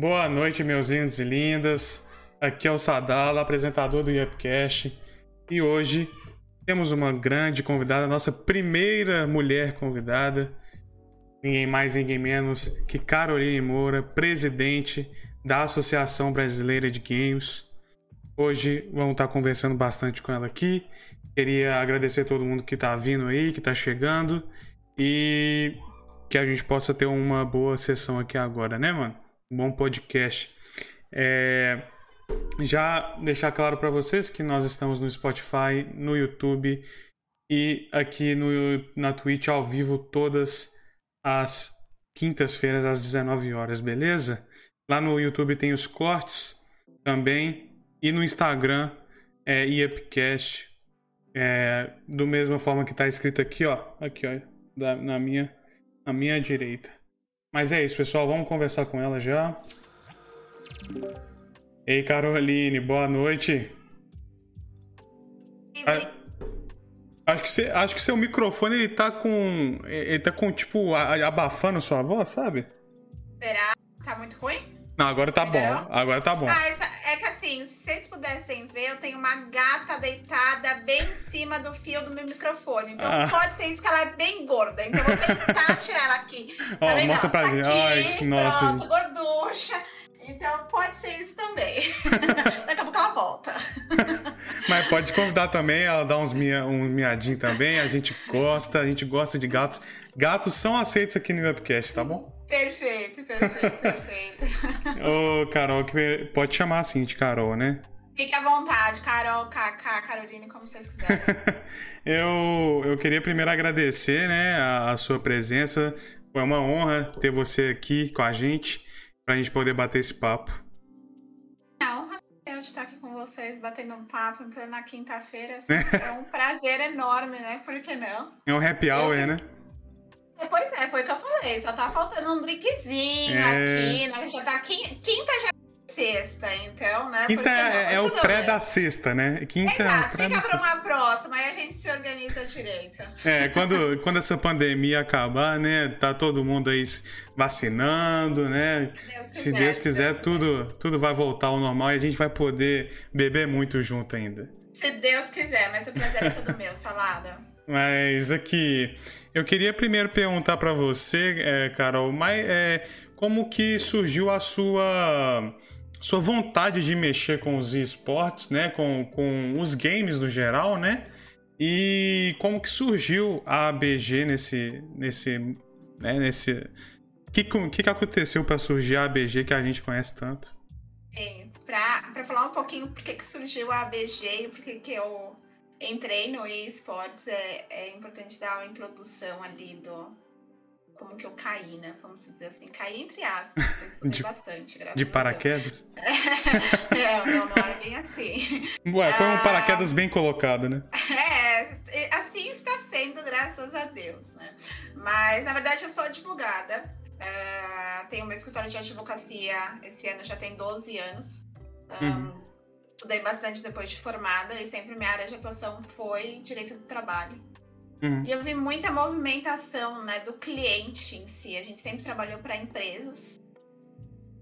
Boa noite, meus lindos e lindas. Aqui é o Sadala, apresentador do Yupcast. E hoje temos uma grande convidada, nossa primeira mulher convidada. Ninguém mais, ninguém menos que Caroline Moura, presidente da Associação Brasileira de Games. Hoje vamos estar conversando bastante com ela aqui. Queria agradecer todo mundo que está vindo aí, que está chegando. E que a gente possa ter uma boa sessão aqui agora, né, mano? Bom podcast. É... Já deixar claro para vocês que nós estamos no Spotify, no YouTube e aqui no, na Twitch ao vivo todas as quintas-feiras às 19 horas, beleza? Lá no YouTube tem os cortes também e no Instagram é IEPcast, é, do mesma forma que está escrito aqui, ó, aqui, ó, da, na minha à minha direita. Mas é isso, pessoal. Vamos conversar com ela já. Ei, Caroline, boa noite. Acho que, você, acho que seu microfone ele tá com. Ele tá com, tipo, abafando sua voz, sabe? Será? Tá muito ruim? Não, agora tá bom. Agora tá bom. Ah, é que assim, se vocês pudessem ver, eu tenho uma gata deitada bem em cima do fio do meu microfone. Então ah. pode ser isso que ela é bem gorda. Então eu vou tentar tirar ela aqui. Ó, oh, mostra pra gente. Ai, nossa. Pronto, gorducha. Então pode ser isso também. Daqui a pouco ela volta. Mas pode convidar também, ela dá uns mia, um miadinho também. A gente gosta, a gente gosta de gatos. Gatos são aceitos aqui no Webcast, tá bom? Perfeito, perfeito, perfeito. Ô, Carol, pode chamar assim de Carol, né? Fique à vontade, Carol, Kaká, Caroline, como vocês quiserem. eu, eu queria primeiro agradecer né, a, a, sua presença. Foi uma honra ter você aqui com a gente, para a gente poder bater esse papo. É honra de estar aqui com vocês, batendo um papo na quinta-feira. é um prazer enorme, né? Por que não? É um happy hour, eu... né? Pois é, foi o que eu falei. Só tá faltando um drinkzinho é... aqui, né? Já tá quinta, já é sexta, então, né? Quinta é, é o pré bem. da sexta, né? Quinta Exato, é o pré fica pra uma próxima, aí a gente se organiza direito. É, quando, quando essa pandemia acabar, né? Tá todo mundo aí vacinando, né? Deus se quiser, Deus quiser, Deus tudo, quiser. tudo vai voltar ao normal e a gente vai poder beber muito junto ainda. Se Deus quiser, mas o prazer é todo meu, salada. Mas aqui, eu queria primeiro perguntar para você, é, Carol, mas, é, como que surgiu a sua sua vontade de mexer com os esportes, né, com, com os games no geral, né? E como que surgiu a ABG nesse nesse né, nesse que que, que aconteceu para surgir a ABG que a gente conhece tanto? É, para falar um pouquinho por que, surgiu a ABG e por que, que eu entrei no eSports, é, é importante dar uma introdução ali do como que eu caí, né? Vamos dizer assim, caí entre aspas, de, bastante, graças De paraquedas? é, não, não é bem assim. Ué, foi um ah, paraquedas bem colocado, né? É, assim está sendo, graças a Deus, né? Mas, na verdade, eu sou advogada. Uh, tenho meu escritório de advocacia, esse ano já tem 12 anos. Um, uhum estudei bastante depois de formada e sempre minha área de atuação foi direito do trabalho. Uhum. E eu vi muita movimentação né, do cliente em si. A gente sempre trabalhou para empresas.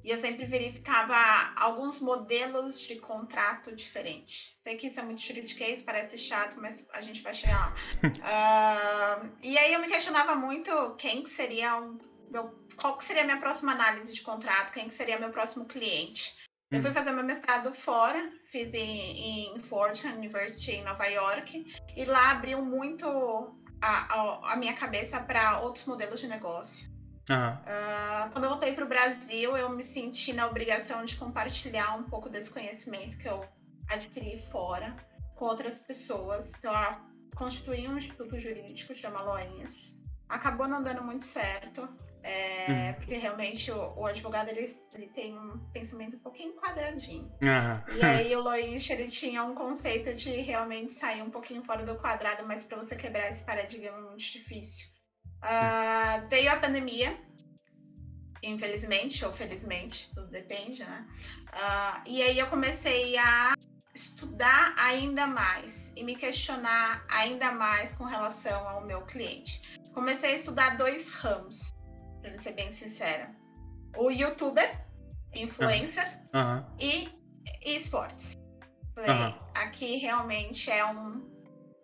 E eu sempre verificava alguns modelos de contrato diferentes. Sei que isso é muito juridiquês, parece chato, mas a gente vai chegar lá. uh, e aí eu me questionava muito quem seria o meu, qual seria a minha próxima análise de contrato, quem seria meu próximo cliente. Eu fui hum. fazer meu mestrado fora, fiz em, em Fordham University em Nova York, e lá abriu muito a, a, a minha cabeça para outros modelos de negócio. Uhum. Uh, quando eu voltei para o Brasil, eu me senti na obrigação de compartilhar um pouco desse conhecimento que eu adquiri fora com outras pessoas. Então, eu constituí um instituto jurídico, chama Loinhas. Acabou não dando muito certo. É, uhum. Porque realmente o, o, advogado ele, ele tem um pensamento um pouquinho quadradinho. Uhum. E aí o Lois ele tinha um conceito de realmente sair um pouquinho fora do quadrado, mas para você quebrar esse paradigma é muito difícil. Uh, veio a pandemia, infelizmente ou felizmente, tudo depende, né? Uh, e aí eu comecei a estudar ainda mais e me questionar ainda mais com relação ao meu cliente. Comecei a estudar dois ramos para ser bem sincera. O youtuber, influencer e esportes. Falei, Aham. aqui realmente é um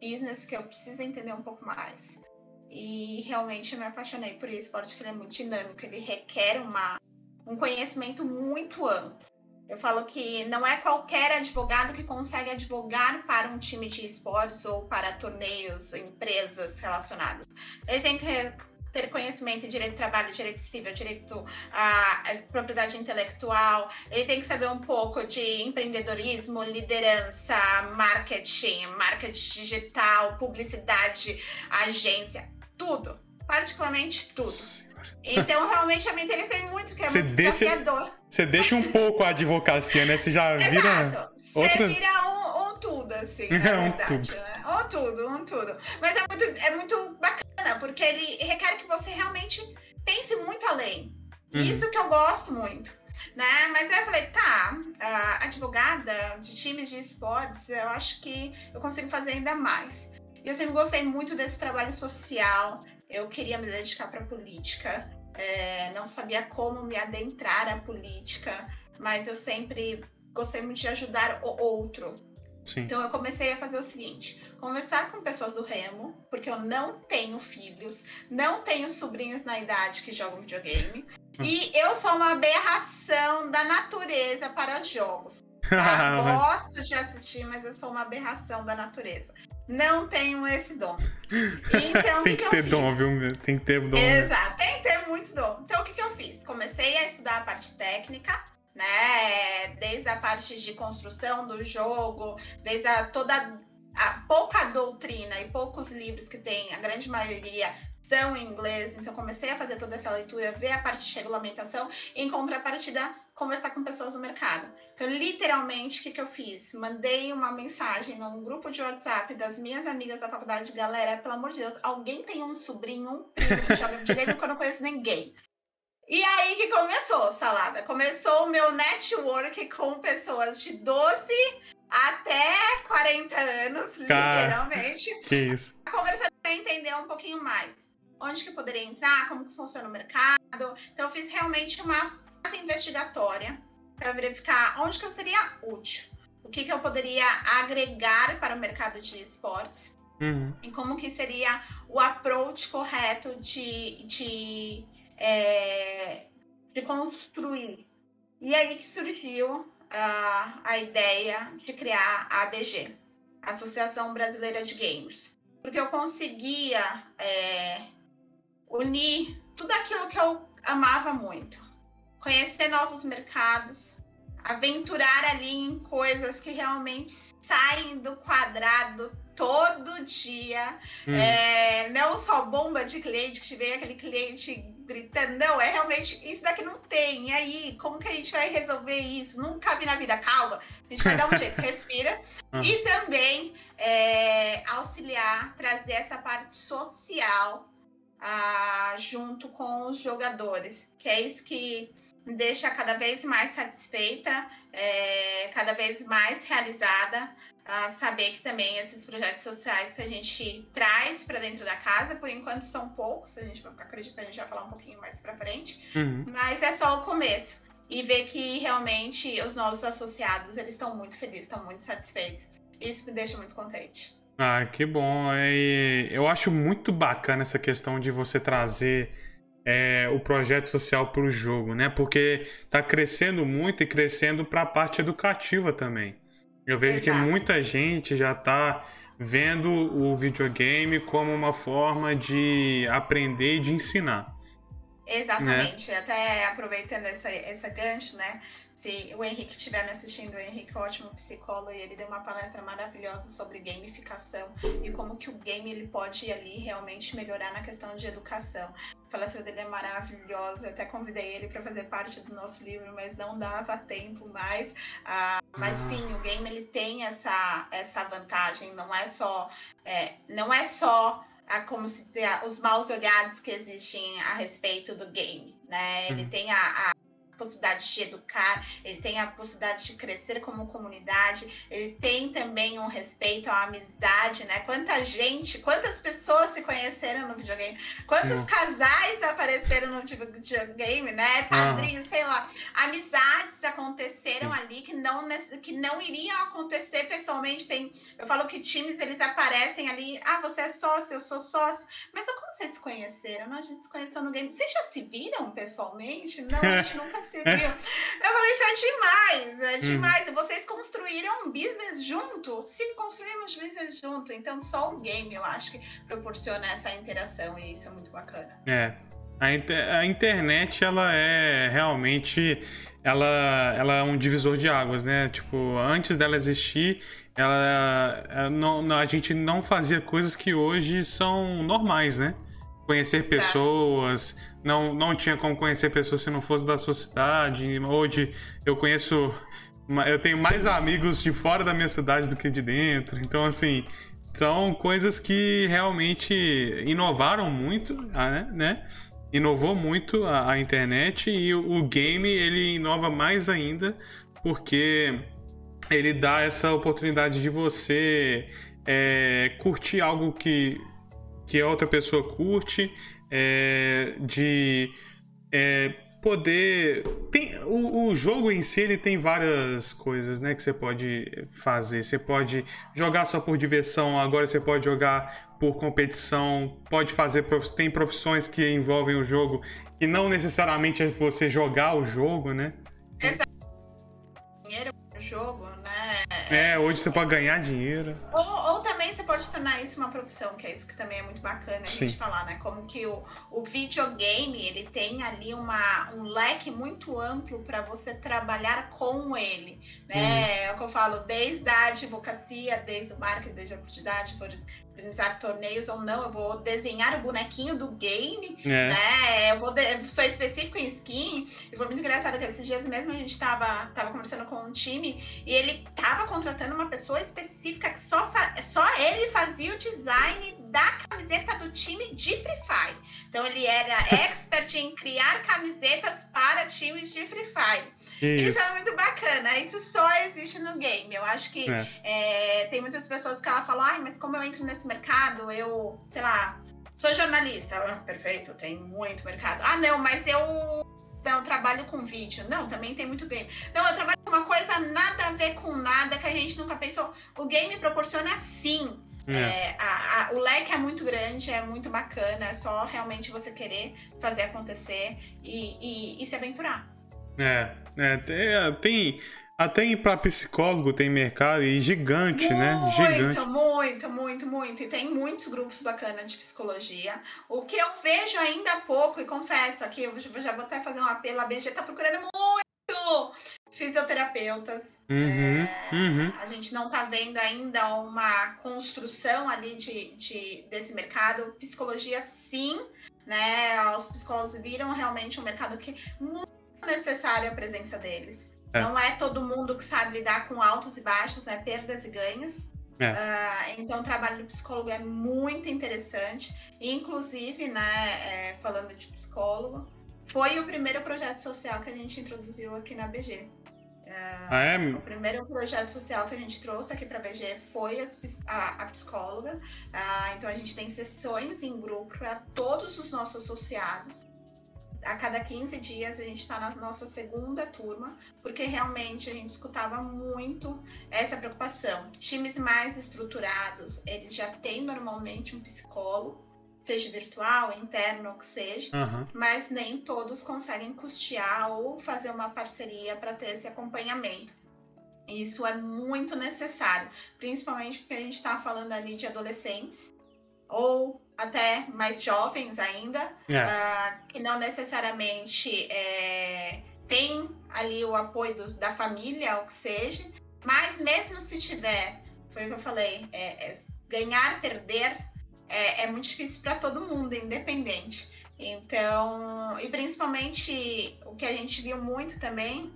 business que eu preciso entender um pouco mais. E realmente eu me apaixonei por esporte, que ele é muito dinâmico, ele requer uma, um conhecimento muito amplo. Eu falo que não é qualquer advogado que consegue advogar para um time de esportes ou para torneios, empresas relacionadas. Ele tem que ter conhecimento em direito do trabalho, direito civil, direito à à propriedade intelectual. Ele tem que saber um pouco de empreendedorismo, liderança, marketing, marketing digital, publicidade, agência, tudo. Particularmente tudo. Então, realmente, eu me interessei muito, porque é Você muito deixa- desafiador. Você deixa um pouco a advocacia, né? Você já vira. Outra- Você vira um, um tudo, assim, É, na um verdade. tudo. Né? Um tudo, um tudo. Mas é muito, é muito bacana, porque ele requer que você realmente pense muito além. Uhum. Isso que eu gosto muito. Né? Mas aí eu falei, tá, advogada de times de esportes, eu acho que eu consigo fazer ainda mais. E eu sempre gostei muito desse trabalho social. Eu queria me dedicar para política. é, não sabia como me adentrar à política, mas eu sempre gostei muito de ajudar o outro. Sim. Então eu comecei a fazer o seguinte: conversar com pessoas do remo, porque eu não tenho filhos, não tenho sobrinhos na idade que jogam videogame. E eu sou uma aberração da natureza para jogos. Tá? Gosto de assistir, mas eu sou uma aberração da natureza. Não tenho esse dom. Então, tem que, que ter dom, viu? Tem que ter dom. né? Exato, tem que ter muito dom. Então, o que, que eu fiz? Comecei a estudar a parte técnica, né? Desde a parte de construção do jogo, desde a, toda a pouca doutrina e poucos livros que tem, a grande maioria são em inglês. Então, comecei a fazer toda essa leitura, ver a parte de regulamentação e, em contrapartida, conversar com pessoas do mercado. Então, literalmente, o que, que eu fiz? Mandei uma mensagem num grupo de WhatsApp das minhas amigas da faculdade. Galera, pelo amor de Deus, alguém tem um sobrinho, um primo que joga videogame que eu não conheço ninguém. E aí que começou, Salada. Começou o meu network com pessoas de 12 até 40 anos, Cara. literalmente Que isso. conversar para entender um pouquinho mais. Onde que eu poderia entrar, como que funciona o mercado. Então eu fiz realmente uma investigatória para verificar onde que eu seria útil. O que, que eu poderia agregar para o mercado de esportes Uhum. e como que seria o approach correto de, de, é, de construir. E aí que surgiu ah, a ideia de criar a ABG, Associação Brasileira de Games. Porque eu conseguia é, unir tudo aquilo que eu amava muito. Conhecer novos mercados, aventurar ali em coisas que realmente saem do quadrado todo dia. Uhum. É, não só bomba de cliente, que vem aquele cliente gritando, não, é realmente, isso daqui não tem. E aí, como que a gente vai resolver isso? Nunca vi na vida, calma. A gente vai dar um jeito, respira. Uhum. E também é, auxiliar, trazer essa parte social ah, junto com os jogadores, que é isso que me deixa cada vez mais satisfeita, é, cada vez mais realizada, a saber que também esses projetos sociais que a gente traz para dentro da casa, por enquanto são poucos, a gente vai acredito que a gente vai falar um pouquinho mais para frente, Uhum. mas é só o começo. E ver que realmente os nossos associados, eles estão muito felizes, estão muito satisfeitos. Isso me deixa muito contente. Ah, que bom. E eu acho muito bacana essa questão de você trazer é, o projeto social para o jogo, né? Porque tá crescendo muito e crescendo para a parte educativa também. Eu vejo que Exato. muita gente já tá vendo o videogame como uma forma de aprender e de ensinar. Exatamente. Até aproveitando essa, essa gancho, né? Se o Henrique estiver me assistindo, o Henrique é um ótimo psicólogo e ele deu uma palestra maravilhosa sobre gamificação e como que o game ele pode ali realmente melhorar na questão de educação. A palestra dele é maravilhosa, até convidei ele para fazer parte do nosso livro, mas não dava tempo mais. Ah, mas sim, o game ele tem essa, essa vantagem, não é só é, não é só a, como se dizer, os maus olhados que existem a respeito do game, né? Ele Uhum. tem a, a possibilidade de educar, ele tem a possibilidade de crescer como comunidade, ele tem também um respeito à amizade, né? Quanta gente, quantas pessoas se conheceram no videogame, quantos Uhum. casais apareceram no videogame, né? Padrinhos, sei lá. amizades aconteceram ali que não, que não iriam acontecer pessoalmente. Tem, eu falo que times eles aparecem ali, ah, você é sócio, eu sou sócio. Mas como vocês se conheceram? Não, a gente se conheceu no game. Vocês já se viram pessoalmente? Não, a gente nunca se viu. Eu falei, isso é demais, é uhum. demais. Hum. Vocês construíram um business junto? Sim, construímos business junto. Então só o game eu acho que proporciona essa interação e isso é muito bacana. É, a, inter a, internet, ela é realmente. Ela, ela é um divisor de águas, né? Tipo, antes dela existir, ela, ela não, a gente não fazia coisas que hoje são normais, né? Conhecer pessoas, não, não tinha como conhecer pessoas se não fosse da sua cidade. Hoje eu conheço. Eu tenho mais amigos de fora da minha cidade do que de dentro. Então, assim, são coisas que realmente inovaram muito, né? né? inovou muito a, a internet e o, o, game ele inova mais ainda porque ele dá essa oportunidade de você é, curtir algo que, que a outra pessoa curte, é, de é, poder. Tem, o, o, jogo em si ele tem várias coisas né, que você pode fazer. Você pode jogar só por diversão, agora você pode jogar por competição, pode fazer. Tem profissões que envolvem o jogo e não necessariamente é você jogar o jogo, né? Exato. Dinheiro jogo? É, hoje você pode ganhar dinheiro. Ou, ou também você pode tornar isso uma profissão, que é isso que também é muito bacana a Sim. gente falar, né? Como que o, o videogame, ele tem ali uma, um leque muito amplo para você trabalhar com ele, né? É o que eu falo, desde a advocacia, desde o marketing, desde a publicidade, organizar torneios ou não, eu vou desenhar o bonequinho do game, é. né? Eu vou de... sou específico em skin. E foi muito engraçado que esses dias mesmo a gente tava, tava conversando com um time e ele tava contratando uma pessoa específica que só, fa... só ele fazia o design da camiseta do time de Free Fire. Então ele era expert em criar camisetas para times de Free Fire. Isso. Isso é muito bacana. Isso só existe no game. Eu acho que é. É, tem muitas pessoas que ela falam, ai, mas como eu entro nesse mercado, eu, sei lá, sou jornalista. Ah, perfeito, tem muito mercado. Ah, não, mas eu não, trabalho com vídeo. Não, também tem muito game. Não, eu trabalho com uma coisa nada a ver com nada que a gente nunca pensou. O game proporciona sim. É. É, a, a, o leque é muito grande, é muito bacana, é só realmente você querer fazer acontecer e, e, e se aventurar. É, é tem, tem até para psicólogo tem mercado e gigante, muito, né? Gigante. Muito, muito, muito, muito. E tem muitos grupos bacanas de psicologia. O que eu vejo ainda há pouco, e confesso aqui, eu já vou até fazer um apelo, a BG tá procurando muito fisioterapeutas. Uhum, é, uhum. A gente não tá vendo ainda uma construção ali de, de, desse mercado. Psicologia, sim, né? Os psicólogos viram realmente um mercado que muito necessária a presença deles. É. Não é todo mundo que sabe lidar com altos e baixos, né? Perdas e ganhos. É. Uh, então, o trabalho do psicólogo é muito interessante. Inclusive, né, é, falando de psicólogo, foi o primeiro projeto social que a gente introduziu aqui na BG. Uh, ah, é? O primeiro projeto social que a gente trouxe aqui para a BG foi a, a, a psicóloga. Uh, então, a gente tem sessões em grupo para todos os nossos associados a cada 15 dias a gente está na nossa segunda turma, porque realmente a gente escutava muito essa preocupação. Times mais estruturados, eles já têm normalmente um psicólogo, seja virtual, interno, ou que seja, uhum. mas nem todos conseguem custear ou fazer uma parceria para ter esse acompanhamento. Isso é muito necessário, principalmente porque a gente está falando ali de adolescentes ou até mais jovens ainda, é. uh, que não necessariamente é, tem ali o apoio do, da família, ou que seja, mas mesmo se tiver, foi o que eu falei, é, é ganhar, perder, é, é muito difícil para todo mundo, independente. Então, e principalmente o que a gente viu muito também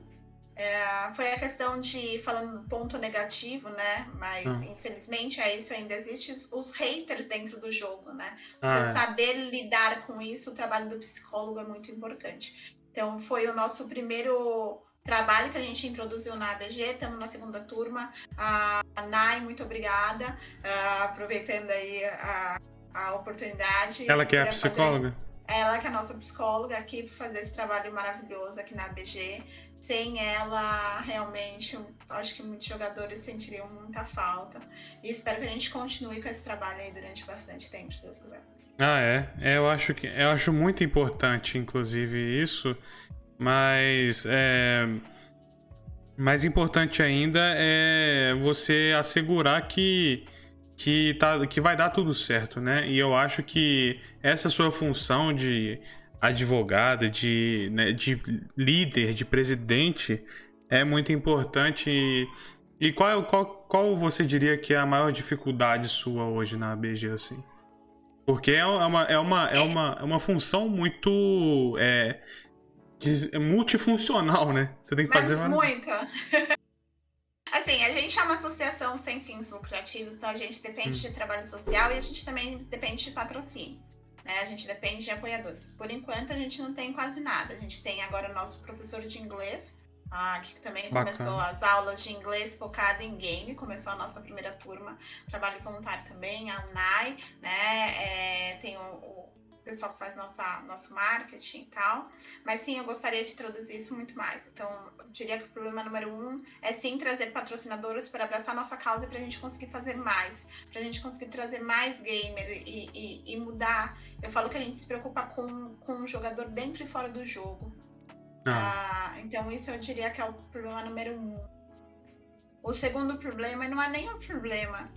é, foi a questão de, falando do ponto negativo, né? Mas ah. infelizmente é isso ainda existe os haters dentro do jogo, né? Ah, é. saber lidar com isso, o trabalho do psicólogo é muito importante. Então foi o nosso primeiro trabalho que a gente introduziu na ABG, estamos na segunda turma. A Nai, muito obrigada. Uh, aproveitando aí a, a oportunidade. Ela que é a psicóloga? Fazer... Ela que é a nossa psicóloga aqui para fazer esse trabalho maravilhoso aqui na ABG. Sem ela, realmente, acho que muitos jogadores sentiriam muita falta. E espero que a gente continue com esse trabalho aí durante bastante tempo, se Deus quiser. Ah, é. é eu acho que eu acho muito importante, inclusive, isso. Mas é, mais importante ainda é você assegurar que que, tá, que vai dar tudo certo, né? E eu acho que essa sua função de advogada, de, né, de líder, de presidente, é muito importante. E, e qual, qual, qual você diria que é a maior dificuldade sua hoje na ABG, assim? Porque é uma, é uma, é uma, é uma função muito é, multifuncional, né? Você tem que Mas fazer... Muita. Assim, a gente é uma associação sem fins lucrativos, então a gente depende hum. de trabalho social e a gente também depende de patrocínio. Né? A gente depende de apoiadores. Por enquanto, a gente não tem quase nada. A gente tem agora o nosso professor de inglês, ah, que também Bacana. começou as aulas de inglês focada em game, começou a nossa primeira turma, trabalho voluntário também, a UNAI, né? É, tem o, pessoal que faz nossa, nosso marketing e tal. Mas sim, eu gostaria de traduzir isso muito mais. Então, eu diria que o problema número um é sim trazer patrocinadores para abraçar nossa causa e para a gente conseguir fazer mais, para a gente conseguir trazer mais gamer e, e, e, mudar. Eu falo que a gente se preocupa com, com o jogador dentro e fora do jogo. Ah. Ah, então, isso eu diria que é o problema número um. O segundo problema não é nem um problema,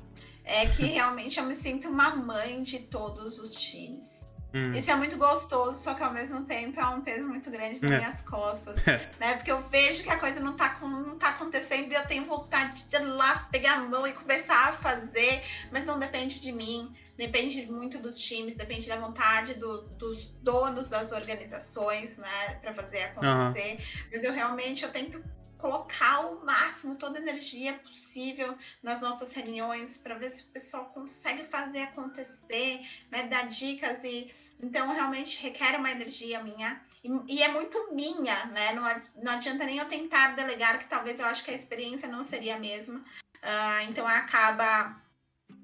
é que realmente eu me sinto uma mãe de todos os times. Hum. Isso é muito gostoso, só que ao mesmo tempo é um peso muito grande nas é. minhas costas. É. Né? Porque eu vejo que a coisa não tá, não tá acontecendo e eu tenho vontade de ir lá pegar a mão e começar a fazer, mas não depende de mim. Depende muito dos times, depende da vontade do, dos donos das organizações, né, para fazer acontecer. Uhum. Mas eu realmente eu tento colocar o máximo, toda a energia possível nas nossas reuniões para ver se o pessoal consegue fazer acontecer, né, dar dicas e então realmente requer uma energia minha e, e é muito minha, né? Não, não adianta nem eu tentar delegar que talvez eu acho que a experiência não seria a mesma, uh, então acaba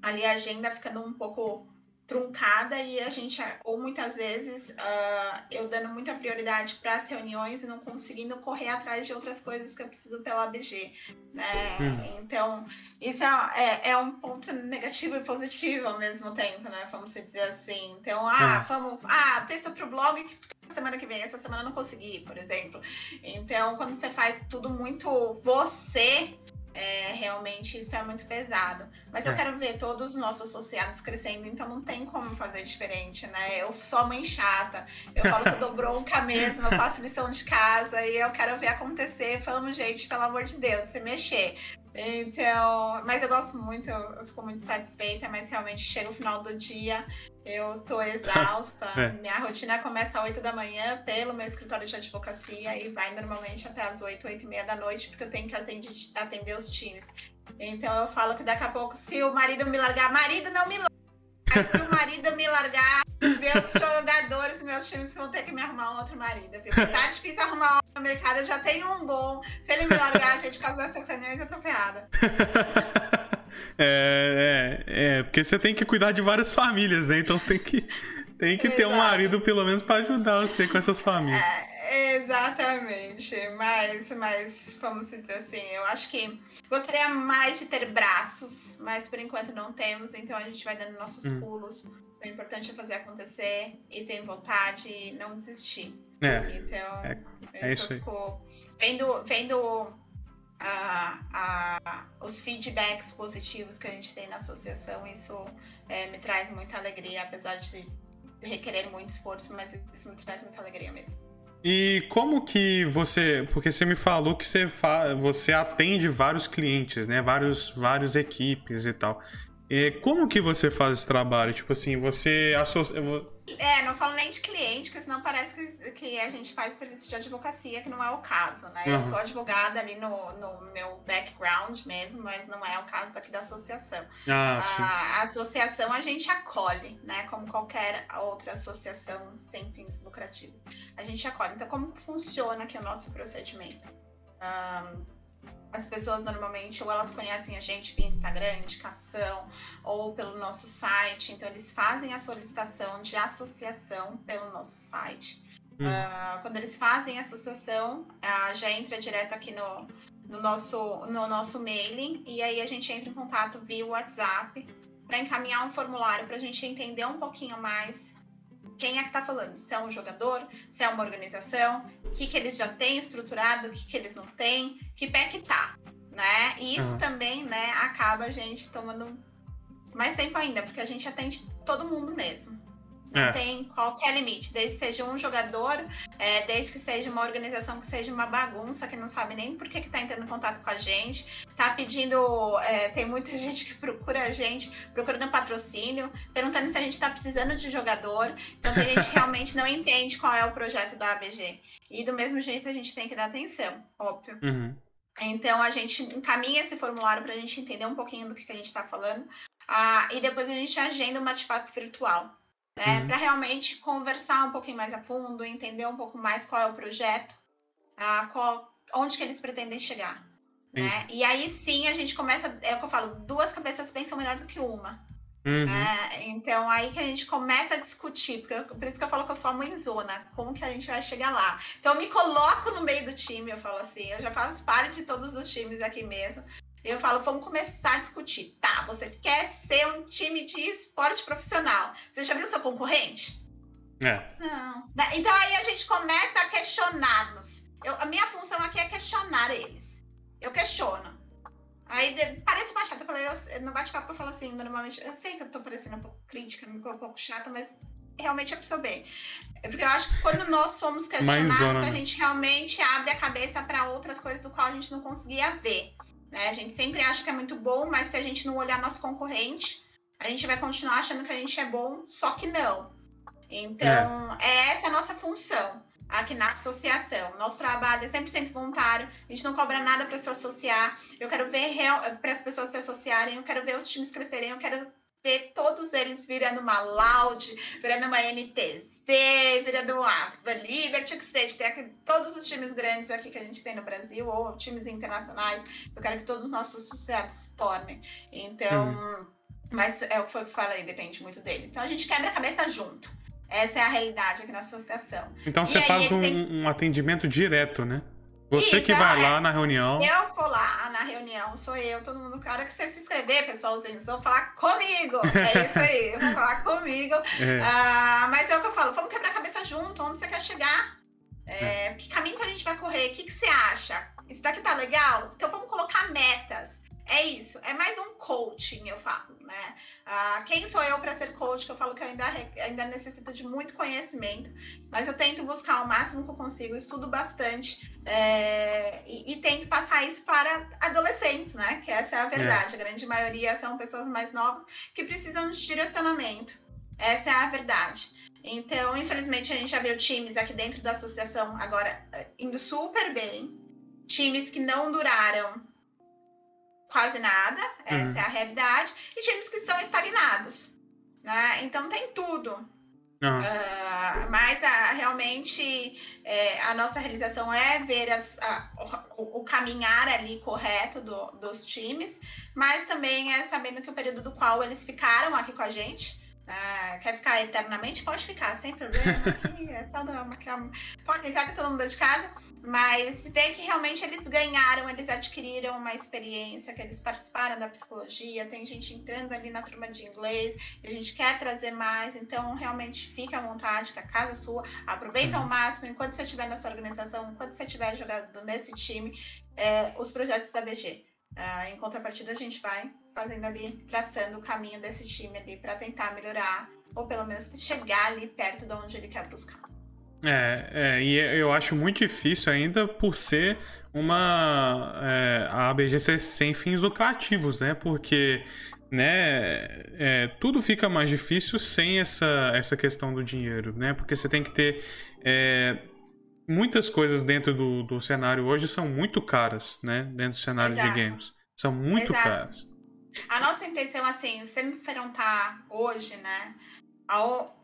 ali a agenda ficando um pouco truncada e a gente, ou muitas vezes, uh, eu dando muita prioridade para as reuniões e não conseguindo correr atrás de outras coisas que eu preciso pela ABG. Né? Hum. Então, isso é, é, é, um ponto negativo e positivo ao mesmo tempo, né? Vamos dizer assim. Então, ah, hum. vamos, ah, texto para o blog que fica semana que vem, essa semana não consegui, por exemplo. Então, quando você faz tudo muito você, é, realmente isso é muito pesado. Mas é. eu quero ver todos os nossos associados crescendo, então não tem como fazer diferente, né? Eu sou a mãe chata, eu falo que eu dou bronca mesmo, eu faço lição de casa e eu quero ver acontecer. Falamos, gente, pelo amor de Deus, se mexer. Então, mas eu gosto muito, eu, fico muito satisfeita, mas realmente chega o final do dia, eu tô exausta. é. Minha rotina começa às 8 da manhã pelo meu escritório de advocacia e vai normalmente até às 8, 8 e meia da noite, porque eu tenho que atender, atender os times. Então eu falo que daqui a pouco, se o marido me largar, marido não me larga. Se o marido me largar, meus jogadores, meus times vão ter que me arrumar um outro marido. Porque tá difícil arrumar um no mercado, eu já tenho um bom. Se ele me largar, gente, por causa dessas reuniões, eu tô ferrada. É, é, é, porque você tem que cuidar de várias famílias, né? Então tem que, tem que ter um marido, pelo menos, para ajudar você com essas famílias. É, exatamente. Mas, mas, vamos dizer assim, eu acho que gostaria mais de ter braços, mas por enquanto não temos, então a gente vai dando nossos hum. pulos. O importante é fazer acontecer e ter vontade e não desistir. É. Então, é, é isso aí. Vendo, vendo a, a, os feedbacks positivos que a gente tem na associação, isso é, me traz muita alegria, apesar de requerer muito esforço, mas isso me traz muita alegria mesmo. E como que você, porque você me falou que você, fa, você atende vários clientes, né, vários, vários equipes e tal. E como que você faz esse trabalho? Tipo assim, você associa. É, não falo nem de cliente, porque senão parece que, que a gente faz serviço de advocacia, que não é o caso, né? Uhum. Eu sou advogada ali no, no meu background mesmo, mas não é o caso daqui da associação. Ah, a, a, associação a gente acolhe, né? Como qualquer outra associação sem fins lucrativos. A gente acolhe. Então, como funciona aqui o nosso procedimento? Um, as pessoas normalmente ou elas conhecem a gente via Instagram, indicação, ou pelo nosso site. Então, eles fazem a solicitação de associação pelo nosso site. Hum. Uh, quando eles fazem a associação, uh, já entra direto aqui no, no, nosso, no nosso mailing, e aí a gente entra em contato via WhatsApp para encaminhar um formulário para a gente entender um pouquinho mais quem é que está falando, se é um jogador, se é uma organização, o que, que eles já têm estruturado, o que, que eles não têm, que pé que tá, né? E isso uhum. também, né, acaba a gente tomando mais tempo ainda, porque a gente atende todo mundo mesmo. Não é. tem qualquer limite, desde que seja um jogador, é, desde que seja uma organização que seja uma bagunça, que não sabe nem por que está entrando em contato com a gente, tá pedindo. É, tem muita gente que procura a gente, procurando patrocínio, perguntando se a gente está precisando de jogador. Então a gente realmente não entende qual é o projeto da ABG. E do mesmo jeito a gente tem que dar atenção, óbvio. Uhum. Então a gente encaminha esse formulário para a gente entender um pouquinho do que, que a gente está falando. Ah, e depois a gente agenda um bate-papo virtual né? Uhum. Para realmente conversar um pouquinho mais a fundo, entender um pouco mais qual é o projeto, uh, qual, onde que eles pretendem chegar. Né? E aí sim a gente começa, é o que eu falo, duas cabeças pensam melhor do que uma. Uhum. Né? Então aí que a gente começa a discutir, porque eu, por isso que eu falo que eu sou a mãezona, como que a gente vai chegar lá. Então eu me coloco no meio do time, eu falo assim, eu já faço parte de todos os times aqui mesmo. Eu falo, vamos começar a discutir. Tá, você quer ser um time de esporte profissional. Você já viu seu concorrente? É. Não. Né, então aí a gente começa a questionar-nos. a minha função aqui é questionar eles. Eu questiono. Aí parece mais chato. Eu falei, eu, no bate-papo eu falo assim, normalmente, eu sei que eu tô parecendo um pouco crítica, um pouco chata, mas realmente é pro seu bem. Porque eu acho que quando nós somos questionados, a né? gente realmente abre a cabeça para outras coisas do qual a gente não conseguia ver. Né? A gente sempre acha que é muito bom, mas se a gente não olhar nosso concorrente, a gente vai continuar achando que a gente é bom, só que não. Então, é, é essa a nossa função aqui na associação. Nosso trabalho é 100% voluntário, a gente não cobra nada para se associar. Eu quero ver para as pessoas se associarem, eu quero ver os times crescerem, eu quero ver todos eles virando uma Loud, virando uma NTZ, virando uma Liberty State, tem aqui, todos os times grandes aqui que a gente tem no Brasil, ou times internacionais, eu quero que todos os nossos associados se tornem. Então, uhum. mas é o que foi que eu falei, depende muito deles. Então a gente quebra a cabeça junto. Essa é a realidade aqui na associação. Então você faz um, tem... um atendimento direto, né? Você que vai lá na reunião. Eu vou lá na reunião, sou eu, todo mundo. Na hora que você se inscrever, pessoalzinho, vocês vão falar comigo. É isso aí, vão falar comigo. É. Uh, mas é o que eu falo, vamos quebrar a cabeça junto, onde você quer chegar. É, é. Que caminho que a gente vai correr? O que, que você acha? Isso daqui tá legal? Então vamos colocar metas. É isso, é mais um coaching, eu falo, né? Ah, quem sou eu para ser coach? Que eu falo que eu ainda, ainda necessito de muito conhecimento, mas eu tento buscar o máximo que eu consigo, estudo bastante é, e, e, tento passar isso para adolescentes, né? Que essa é a verdade. É. A grande maioria são pessoas mais novas que precisam de direcionamento. Essa é a verdade. Então, infelizmente, a gente já viu times aqui dentro da associação agora eh, indo super bem, times que não duraram quase nada, essa uhum. é a realidade, e times que estão estagnados. Né? Então tem tudo. Uhum. Uh, mas a, realmente é, a nossa realização é ver as, a, o, o, caminhar ali correto do, dos times, mas também é sabendo que o período do qual eles ficaram aqui com a gente ah, quer ficar eternamente? Pode ficar, sem problema. é todo, pode ficar com todo mundo de casa. Mas ver que realmente eles ganharam, eles adquiriram uma experiência, que eles participaram da psicologia, tem gente entrando ali na turma de inglês, e a gente quer trazer mais, então realmente fique à vontade, que a casa é sua, aproveita ao uhum. máximo, enquanto você estiver nessa organização, enquanto você estiver jogando nesse time, é, os projetos da BG. Ah, em contrapartida, a gente vai fazendo ali, traçando o caminho desse time ali para tentar melhorar, ou pelo menos chegar ali perto de onde ele quer buscar. É, é, e eu acho muito difícil ainda por ser uma. É, a ABG ser sem fins lucrativos, né? Porque né, é, tudo fica mais difícil sem essa, essa questão do dinheiro, né? Porque você tem que ter. É, muitas coisas dentro do, do cenário hoje são muito caras, né? Dentro do cenário Exato. de games. São muito Exato. caras. A nossa intenção, assim, se me perguntar hoje, né?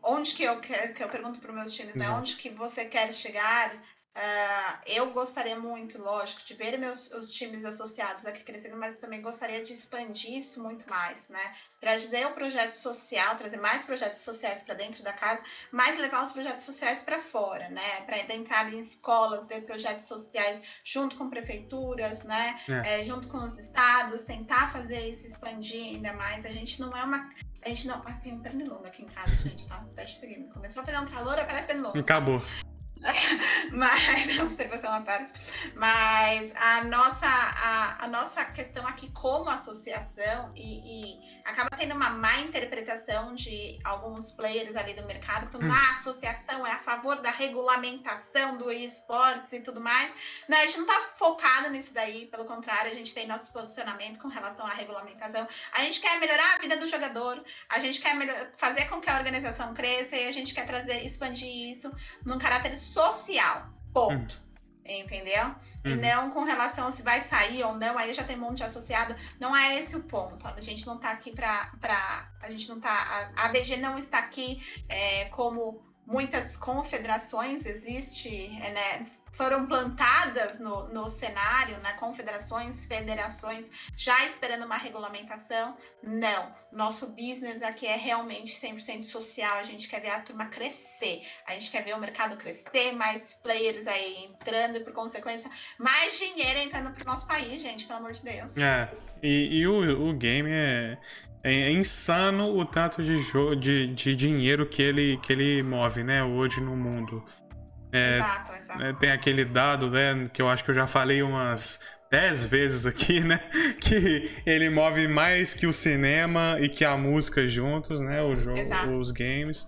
Onde que eu quero, que eu pergunto para os meus times, né? Onde que você quer chegar? Uh, eu gostaria muito, lógico, de ver meus os times associados aqui crescendo, mas também gostaria de expandir isso muito mais, né? Trazer o projeto social, trazer mais projetos sociais para dentro da casa, mas levar os projetos sociais para fora, né? Para entrar em escolas, ver projetos sociais junto com prefeituras, né? É. É, junto com os estados, tentar fazer isso expandir ainda mais. A gente não é uma a gente não. Ah, tem um pernilongo aqui em casa, gente, tá? Teste seguinte. Começou a fazer um calor, aparece pernilongo. Acabou. mas observação à parte. Mas a nossa, a, a nossa questão aqui como associação e, e, acaba tendo uma má interpretação de alguns players ali do mercado, que hum. a associação é a favor da regulamentação do esportes e tudo mais. Não, a gente não está focado nisso daí, pelo contrário, a gente tem nosso posicionamento com relação à regulamentação. A gente quer melhorar a vida do jogador, a gente quer fazer com que a organização cresça e a gente quer trazer, expandir isso num caráter social. Ponto. Uhum. Entendeu? Uhum. E não com relação se vai sair ou não, aí já tem um monte de associado. Não é esse o ponto. A gente não tá aqui pra. pra a gente não tá. A ABG não está aqui é, como muitas confederações existe, é, né? Foram plantadas no, no cenário, na confederações, federações, já esperando uma regulamentação. Não. Nosso business aqui é realmente 100% social. A gente quer ver a turma crescer. A gente quer ver o mercado crescer, mais players aí entrando e, por consequência, mais dinheiro entrando para o nosso país, gente, pelo amor de Deus. É. E, e o, o game é. É insano o tanto de, de, de dinheiro que ele, que ele move, né, hoje no mundo. É, exato, exato. É, tem aquele dado, né, que eu acho que eu já falei umas 10 vezes aqui, né? Que ele move mais que o cinema e que a música juntos, né? O jogo, os games.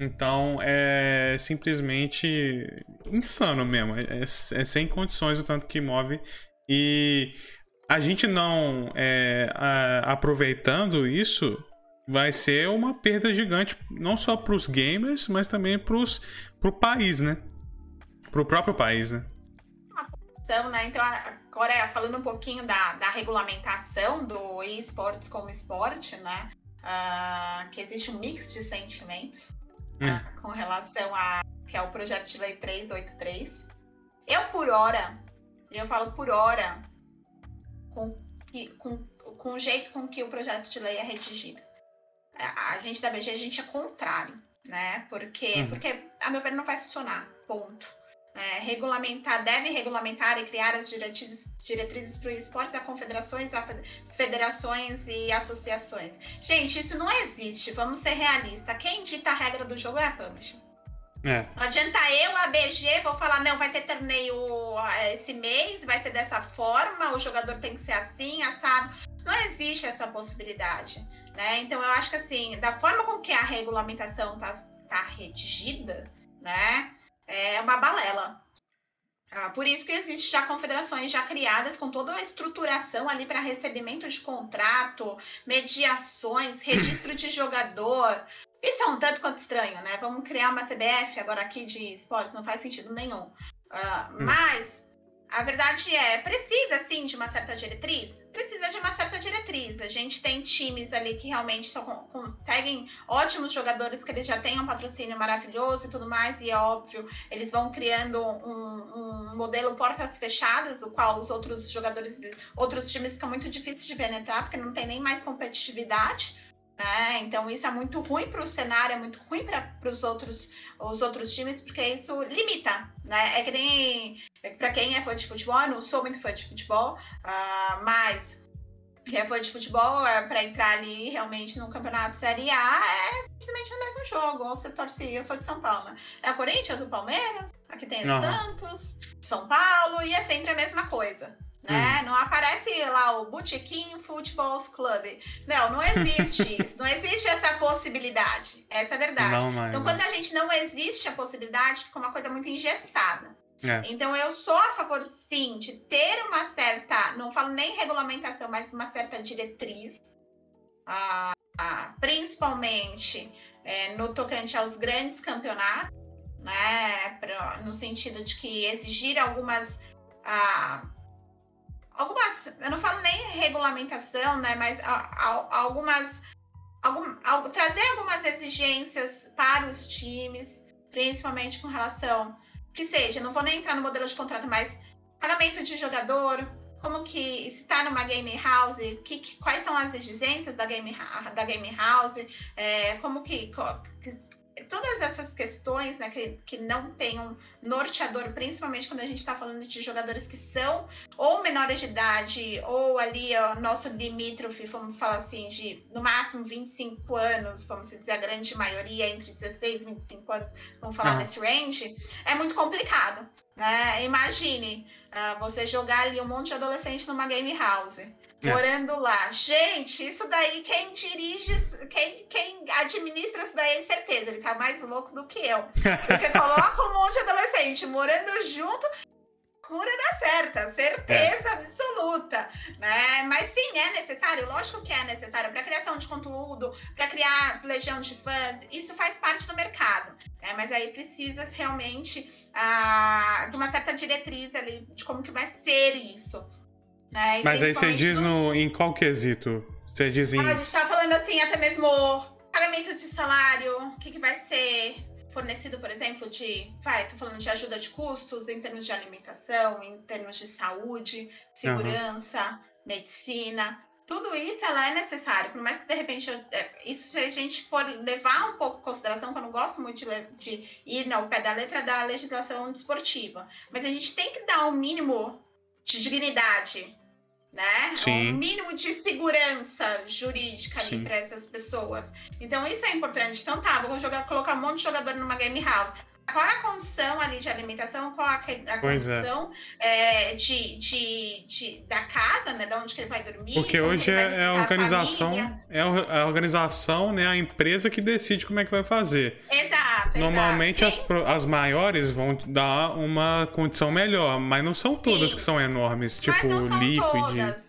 Então é simplesmente insano mesmo. É, é, sem condições o tanto que move. E a gente não é, a, aproveitando isso vai ser uma perda gigante, não só para os gamers, mas também para o país, né? Para o próprio país, né? Então, né? Então, agora falando um pouquinho da, da regulamentação do esportes como esporte, né? Uh, que existe um mix de sentimentos uh, com relação a que é o projeto de lei 383. Eu, por hora, eu falo por hora, com, com, com o jeito com que o projeto de lei é redigido. A, a gente da BG, a gente é contrário, né? Porque, uhum. porque, a meu ver, não vai funcionar. Ponto é, regulamentar, deve regulamentar e criar as diretrizes, diretrizes para o esporte, as confederações, as federações e associações. Gente, isso não existe, vamos ser realistas. Quem dita a regra do jogo é a publisher. É. Não adianta eu, a BG, vou falar, não, vai ter torneio esse mês, vai ser dessa forma, o jogador tem que ser assim, assado. Não existe essa possibilidade, né? Então eu acho que assim, da forma com que a regulamentação está tá redigida, né? É uma balela. Ah, por isso que existe já confederações já criadas com toda a estruturação ali para recebimento de contrato, mediações, registro de jogador. Isso é um tanto quanto estranho, né? Vamos criar uma CBF agora aqui de esportes, não faz sentido nenhum. Uh, Mas a verdade é, precisa sim de uma certa diretriz? Precisa de uma certa diretriz. A gente tem times ali que realmente só conseguem ótimos jogadores, que eles já têm um patrocínio maravilhoso e tudo mais, e é óbvio, eles vão criando um, um modelo portas fechadas, o qual os outros jogadores, outros times ficam muito difíceis de penetrar, porque não tem nem mais competitividade. Né? Então isso é muito ruim para o cenário, é muito ruim para os outros, os outros times, porque isso limita. Né? É que nem para quem é fã de futebol, eu não sou muito fã de futebol, uh, mas quem é fã de futebol, é, para entrar ali realmente no campeonato Série A, é simplesmente o mesmo jogo. Ou você torce, eu sou de São Paulo. Né? É o Corinthians, o Palmeiras, aqui tem o. Santos, São Paulo, e é sempre a mesma coisa né? Hum. Não aparece lá o Botequim Futebol Club. Não, não existe isso. não existe essa possibilidade. Essa é a verdade. Não, mas, então, quando a gente não existe a possibilidade, fica uma coisa muito engessada. É. Então, eu sou a favor, sim, de ter uma certa, não falo nem regulamentação, mas uma certa diretriz, ah, ah, principalmente é, no tocante aos grandes campeonatos, né? Pra, no sentido de que exigir algumas. Ah, algumas, eu não falo nem regulamentação, né, mas algumas, algum, trazer algumas exigências para os times, principalmente com relação que seja, não vou nem entrar no modelo de contrato, mas pagamento de jogador, como que está numa game house, que, que, quais são as exigências da game, da game house, é, como que, todas essas questões né, que, que não tem um norteador, principalmente quando a gente está falando de jogadores que são ou menores de idade, ou ali o nosso limítrofe, vamos falar assim, de no máximo 25 anos, vamos dizer, a grande maioria entre 16 e 25 anos, vamos falar ah. nesse range, é muito complicado. Né? Imagine uh, você jogar ali um monte de adolescente numa game house. É. morando lá. Gente, isso daí, quem dirige, quem, quem administra isso daí, é certeza, ele tá mais louco do que eu. Porque coloca um monte de adolescente morando junto, cura dá certa, certeza é. absoluta, né? Mas sim, é necessário, lógico que é necessário para criação de conteúdo, para criar legião de fãs, isso faz parte do mercado, né? Mas aí precisa realmente ah, de uma certa diretriz ali de como que vai ser isso. Né? Mas aí você diz no, em qual quesito? Você diz em... Ah, a gente tá falando assim, até mesmo pagamento de salário, o que, que vai ser fornecido, por exemplo, de. Vai, tô falando de ajuda de custos em termos de alimentação, em termos de saúde, segurança, uhum. medicina. Tudo isso ela é necessário, por mais que de repente é, isso se a gente for levar um pouco em consideração, que eu não gosto muito de, de ir ao pé da letra da legislação desportiva, mas a gente tem que dar o um mínimo de dignidade né? Sim. Um mínimo de segurança jurídica para essas pessoas. Então isso é importante. Então tá, vou jogar, colocar um monte de jogador numa game house. Qual é a condição ali de alimentação? Qual é a é. condição é. É, de, de, de, da casa, né? Da onde que ele vai dormir? Porque hoje é, a organização, é a organização, né? A empresa que decide como é que vai fazer. Exato. Normalmente exato. As, as maiores vão dar uma condição melhor, mas não são todas Sim. que são enormes, tipo Liquid. Todas.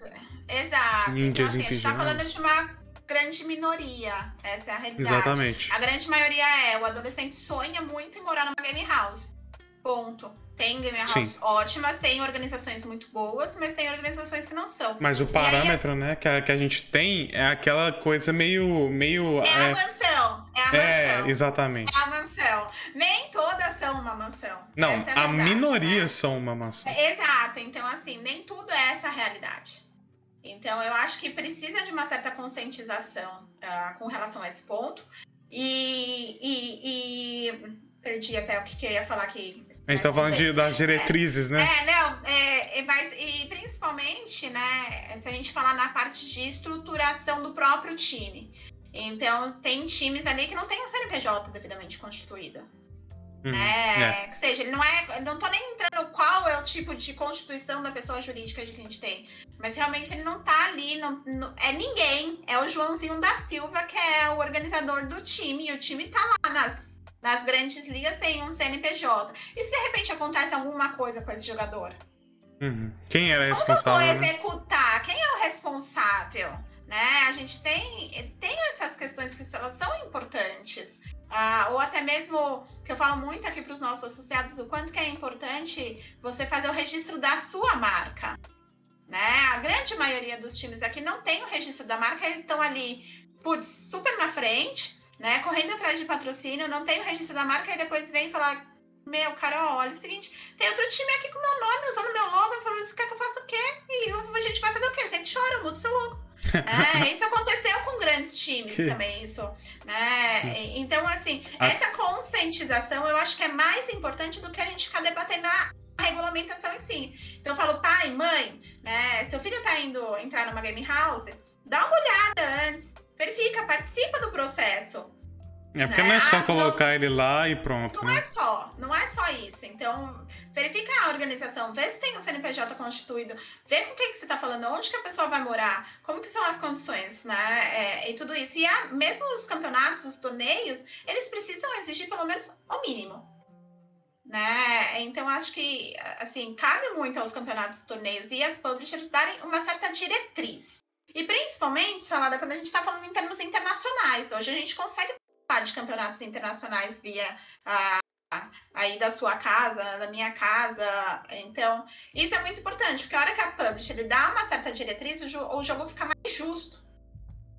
Exato. Índias então, assim, a gente tá falando de uma grande minoria. Essa é a realidade. Exatamente. A grande maioria é o adolescente sonha muito em morar numa game house. Ponto. Tem game house Sim. ótimas, tem organizações muito boas, mas tem organizações que não são. Mas o parâmetro, aí, né, que a, que a gente tem é aquela coisa meio. meio é, é... a mansão. É a é, mansão. É, exatamente. É a mansão. Nem todas são uma mansão. Não, é a, a minoria né? são uma mansão. Exato. Então, assim, nem tudo é essa realidade. Então, eu acho que precisa de uma certa conscientização uh, com relação a esse ponto. E, e, e, perdi até o que, que eu ia falar aqui. A gente está falando de, das diretrizes, é, né? É, não, é, mas, e principalmente, né, se a gente falar na parte de estruturação do próprio time. Então, tem times ali que não tem um CNPJ devidamente constituído. Uhum, né? É. Que seja, ele não é. Não tô nem entrando qual é o tipo de constituição da pessoa jurídica que a gente tem. Mas realmente ele não tá ali, não, não, é ninguém. É o Joãozinho da Silva, que é o organizador do time. E o time tá lá nas, nas grandes ligas sem um CNPJ. E se de repente acontece alguma coisa com esse jogador? Uhum. Quem era responsável? Como eu vou executar? Quem é o responsável? Né? A gente tem, tem essas questões que elas são importantes. Ah, ou até mesmo, que eu falo muito aqui para os nossos associados, o quanto que é importante você fazer o registro da sua marca. Né? A grande maioria dos times aqui não tem o registro da marca, eles estão ali, putz, super na frente, né? Correndo atrás de patrocínio, não tem o registro da marca, e depois vem falar, meu, cara, olha, é o seguinte, tem outro time aqui com meu nome, usando meu logo, eu falo, você quer que eu faça o quê? E a gente vai fazer o quê? Gente chora, muda o seu logo. É, isso aconteceu com grandes times que... também, isso. Né? Então, assim, a... essa conscientização eu acho que é mais importante do que a gente ficar debatendo a regulamentação em si. Então eu falo, pai, mãe, né? Seu filho tá indo entrar numa game house, dá uma olhada antes, verifica, participa do processo. É porque né? não é só ah, colocar não, ele lá e pronto. Não né? é só, não é só isso. Então, verifica a organização, vê se tem o CNPJ constituído, vê com quem que você está falando, onde que a pessoa vai morar, como que são as condições, né? É, e tudo isso. E a, mesmo os campeonatos, os torneios, eles precisam exigir pelo menos o mínimo. Né? Então, acho que, assim, cabe muito aos campeonatos, torneios e as publishers darem uma certa diretriz. E principalmente, Salada, quando a gente está falando em termos internacionais. Hoje a gente consegue participar de campeonatos internacionais via a, aí da sua casa, da minha casa. Então, isso é muito importante, porque a hora que a publisher ele dá uma certa diretriz, o, o jogo fica mais justo.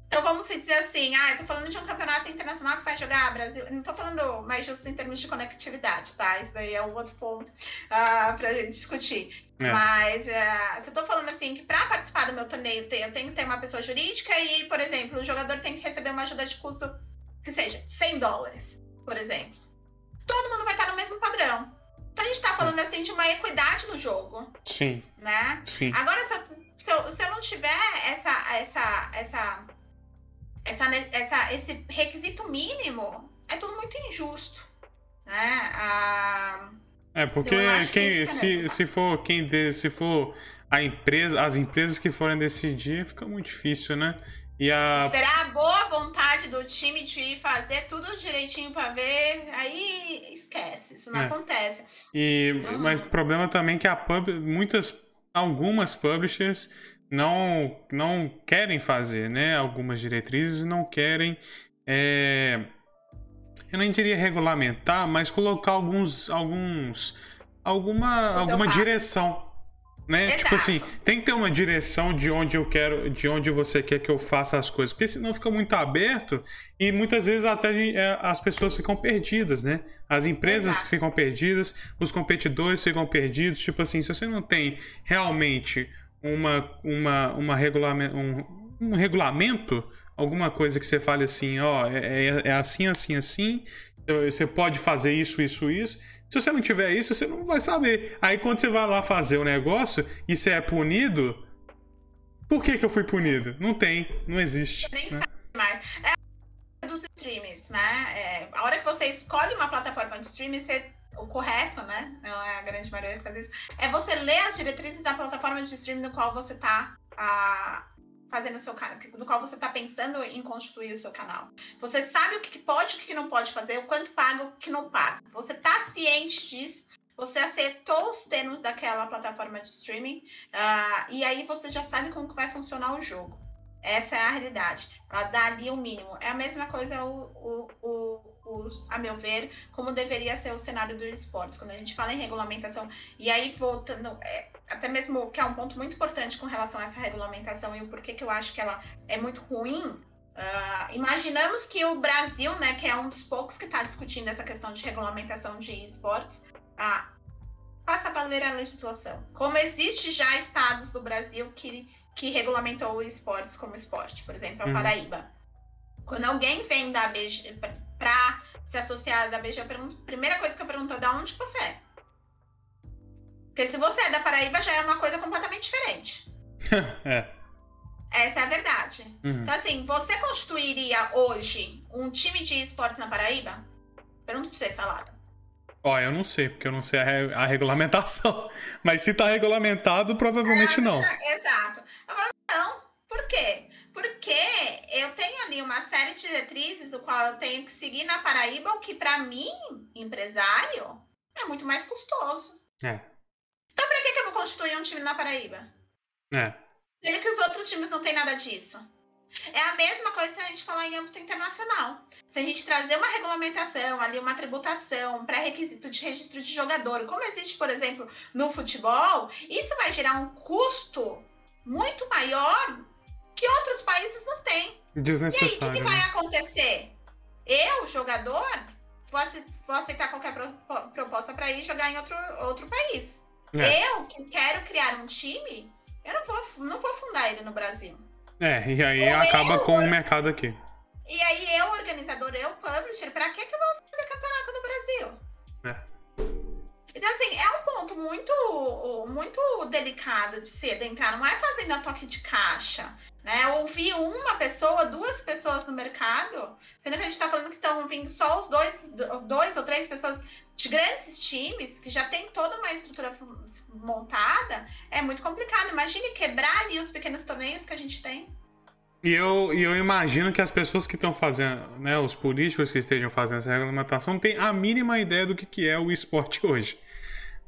Então vamos dizer assim, ah, eu tô falando de um campeonato internacional que vai jogar Brasil. Não tô falando mais justo em termos de conectividade, tá? Isso daí é um outro ponto uh, pra gente discutir. É. Mas uh, se eu tô falando assim que para participar do meu torneio eu tenho que ter uma pessoa jurídica e, por exemplo, o jogador tem que receber uma ajuda de custo que seja 100 dólares, por exemplo. Todo mundo vai estar no mesmo padrão. Então a gente tá falando assim de uma equidade no jogo. Sim. Né? Sim. Agora, se eu, se eu, se eu não tiver essa, essa, essa essa, essa, esse requisito mínimo é tudo muito injusto. Né? Ah, é, porque quem, se, se for quem de, se for a empresa, as empresas que forem decidir, fica muito difícil, né? E a... Esperar a boa vontade do time de fazer tudo direitinho para ver, aí esquece, isso não é. acontece. E. Mas o problema também é que a pub, muitas, algumas publishers não, não querem fazer, né? Algumas diretrizes não querem. É, eu nem diria regulamentar, mas colocar alguns. alguns alguma, alguma direção. Né? Tipo assim, tem que ter uma direção de onde eu quero, de onde você quer que eu faça as coisas, porque senão fica muito aberto e muitas vezes até é, as pessoas ficam perdidas, né? As empresas Exato. ficam perdidas, os competidores ficam perdidos. Tipo assim, se você não tem realmente uma, uma, uma regulamento, um, um regulamento, alguma coisa que você fale assim, ó, é, é, é assim, assim, assim, você pode fazer isso, isso, isso. Se você não tiver isso, você não vai saber. Aí quando você vai lá fazer o negócio e você é punido, por que, que eu fui punido? Não tem, não existe. Nem né? mais. É dos streamers, né? É, a hora que você escolhe uma plataforma de streaming, você o correto, né? Não é a grande maioria que faz isso. É você ler as diretrizes da plataforma de streaming no qual você está ah, fazendo seu canal, no qual você está pensando em constituir o seu canal. Você sabe o que pode e o que não pode fazer, o quanto paga, o que não paga. Você está ciente disso. Você aceitou os termos daquela plataforma de streaming uh, e aí você já sabe como que vai funcionar o jogo. Essa é a realidade. Ela dá ali o mínimo. É a mesma coisa, o, o, a meu ver, como deveria ser o cenário do esportes. Quando a gente fala em regulamentação, e aí voltando, é, até mesmo que é um ponto muito importante com relação a essa regulamentação e o porquê que eu acho que ela é muito ruim. Uh, imaginamos que o Brasil, né, que é um dos poucos que está discutindo essa questão de regulamentação de esportes, uh, faça valer a legislação. Como existe já estados do Brasil que que regulamentou o esportes como esporte, por exemplo, a uhum. Paraíba. Quando alguém vem da BG para se associar da BG, eu pergunto, primeira coisa que eu pergunto é da onde você é. Porque se você é da Paraíba, já é uma coisa completamente diferente. é. Essa é a verdade. Uhum. Então, assim, você constituiria hoje um time de esportes na Paraíba? Pergunto pra você, Salada. Ó, eu não sei, porque eu não sei a, re a regulamentação. Mas se tá regulamentado, provavelmente é, não. Exato. Agora, não. Por quê? Porque eu tenho ali uma série de diretrizes do qual eu tenho que seguir na Paraíba, o que para mim, empresário, é muito mais custoso. É. Então, pra que, que eu vou constituir um time na Paraíba? É. Sendo que os outros times não têm nada disso. É a mesma coisa se a gente falar em âmbito internacional. Se a gente trazer uma regulamentação, ali uma tributação, pré-requisito de registro de jogador, como existe, por exemplo, no futebol, isso vai gerar um custo muito maior que outros países não têm. Desnecessário. E aí, o que, que vai né? acontecer? Eu, jogador, vou aceitar qualquer proposta para ir jogar em outro, outro país. É. Eu, que quero criar um time, eu não vou, não vou fundar ele no Brasil. É, e aí Ou acaba eu, com o mercado aqui. E aí eu, organizador, eu, publisher, pra que, que eu vou fazer campeonato no Brasil? É. Então, assim, é um ponto muito, muito delicado de se adentrar. Não é fazendo a toque de caixa. Né? Ouvir uma pessoa, duas pessoas no mercado, sendo que a gente está falando que estão vindo só os dois, dois ou três pessoas de grandes times, que já tem toda uma estrutura montada, é muito complicado. Imagine quebrar ali os pequenos torneios que a gente tem. E eu, e eu imagino que as pessoas que estão fazendo, né, os políticos que estejam fazendo essa regulamentação, têm a mínima ideia do que, que é o esporte hoje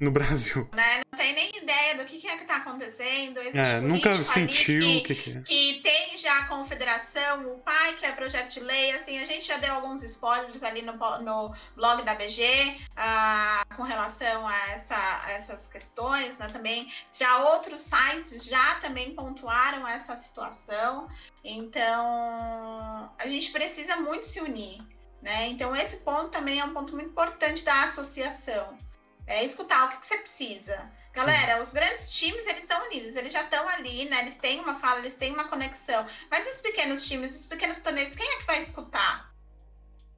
no Brasil. Né? Não tem nem ideia do que, que é que está acontecendo. É, nunca sentiu o que, que é. Que tem já a confederação, o pai, que é projeto de lei, assim, a gente já deu alguns spoilers ali no, no blog da BG ah, com relação a, essa, a essas questões, né, também. Já outros sites já também pontuaram essa situação. Então, a gente precisa muito se unir, né? Então, esse ponto também é um ponto muito importante da associação. É escutar o que, que você precisa Galera, os grandes times, eles estão unidos, eles já estão ali, né? Eles têm uma fala, eles têm uma conexão. Mas os pequenos times, os pequenos torneios, quem é que vai escutar?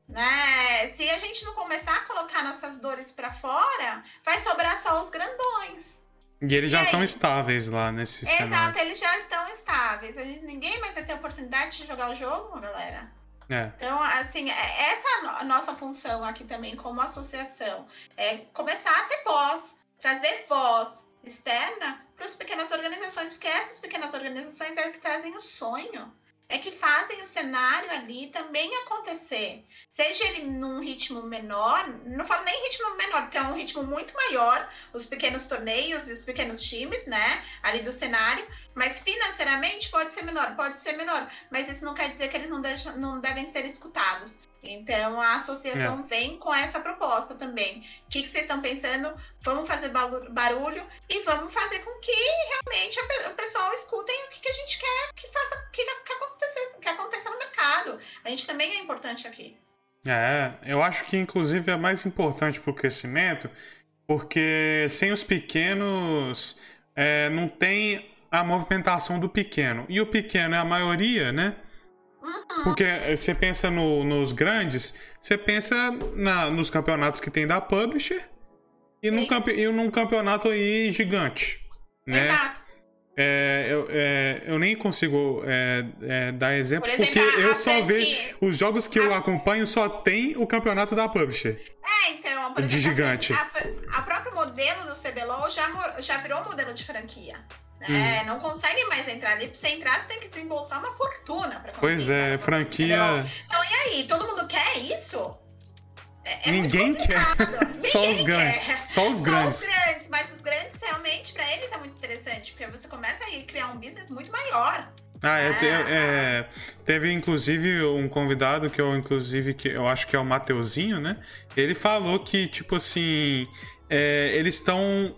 Né? Se a gente não começar a colocar nossas dores para fora, vai sobrar só os grandões. E eles e já aí? estão estáveis lá nesse Exato, cenário. Exato, eles já estão estáveis. Gente, ninguém mais vai ter oportunidade de jogar o jogo, galera. É. Então, assim, é, essa é nossa função aqui também como associação. É começar a ter voz, trazer voz externa para as pequenas organizações, porque essas pequenas organizações é que trazem o sonho, é que fazem o cenário ali também acontecer. Seja ele num ritmo menor, não falo nem ritmo menor, porque é um ritmo muito maior, os pequenos torneios e os pequenos times, né, ali do cenário, mas financeiramente pode ser menor, pode ser menor, mas isso não quer dizer que eles não, deixam, não devem ser escutados. Então a associação é. vem com essa proposta também. O que, que vocês estão pensando? Vamos fazer barulho e vamos fazer com que realmente o pessoal escutem o que, que a gente quer que faça que, que, aconteça, que aconteça no mercado. A gente também é importante aqui. É, eu acho que inclusive é mais importante para o crescimento, porque sem os pequenos é, não tem a movimentação do pequeno. E o pequeno é a maioria, né? Porque você pensa no, nos grandes, você pensa na, nos campeonatos que tem da Publisher e num, campe, e num campeonato aí gigante. Né? Exato. É, eu, é, eu nem consigo é, é dar exemplo, Por exemplo porque eu só vejo. Os jogos que a... eu acompanho só tem o campeonato da Publisher. É, então, por de exemplo, gigante. A, a próprio modelo do CBLOL já, já virou modelo de franquia. É, hum. não consegue mais entrar ali. Pra você entrar, você tem que desembolsar uma fortuna pra Pois é, franquia. Então, e aí? Todo mundo quer isso? É, é Ninguém quer. Só os grandes. Só os grandes. Só os grandes, mas os grandes realmente para eles é muito interessante, porque você começa a criar um business muito maior. Ah, é, é, teve inclusive um convidado que eu inclusive que eu acho que é o Mateuzinho, né? Ele falou que tipo assim, é, eles estão.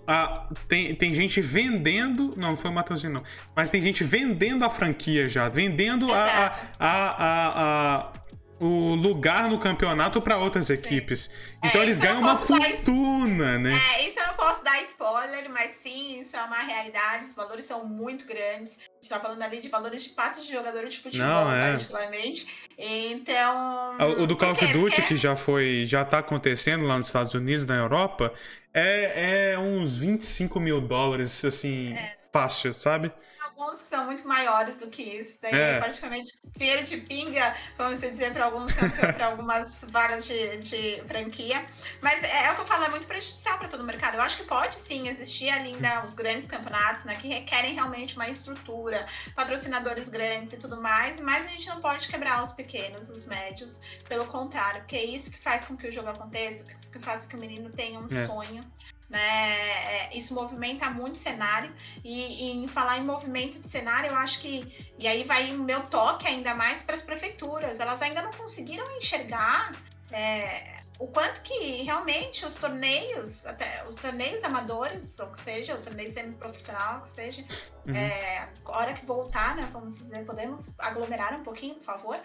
Tem, tem gente vendendo. Não, não foi o Matheusinho, não. Mas tem gente vendendo a franquia já. Vendendo a, a, a, a, o lugar no campeonato para outras equipes. Então é, eles ganham uma fortuna, dar... né? É, isso eu não posso dar spoiler, mas sim, isso é uma realidade. Os valores são muito grandes. A gente tá falando ali de valores de passes de jogador de futebol, não, é. particularmente. Então. O do Call of Duty, que já foi. já tá acontecendo lá nos Estados Unidos, na Europa, é, é uns 25 mil dólares, assim, é. fácil, sabe? alguns que são muito maiores do que isso. Daí é. praticamente feiro de pinga, vamos dizer, para alguns para algumas vagas de, de, franquia. Mas é, é, o que eu falo, é muito prejudicial para todo o mercado. Eu acho que pode sim existir ainda os grandes campeonatos, né? Que requerem realmente uma estrutura, patrocinadores grandes e tudo mais, mas a gente não pode quebrar os pequenos, os médios, pelo contrário, porque é isso que faz com que o jogo aconteça, que faz com que o menino tenha um é. sonho né? É, isso movimenta muito o cenário. E, e, em falar em movimento de cenário, eu acho que. E aí vai o meu toque ainda mais para as prefeituras. Elas ainda não conseguiram enxergar é, o quanto que realmente os torneios, até os torneios amadores, ou que seja, o torneio semi-profissional, que seja, uhum. é, a hora que voltar, né? Vamos dizer, podemos aglomerar um pouquinho, por favor.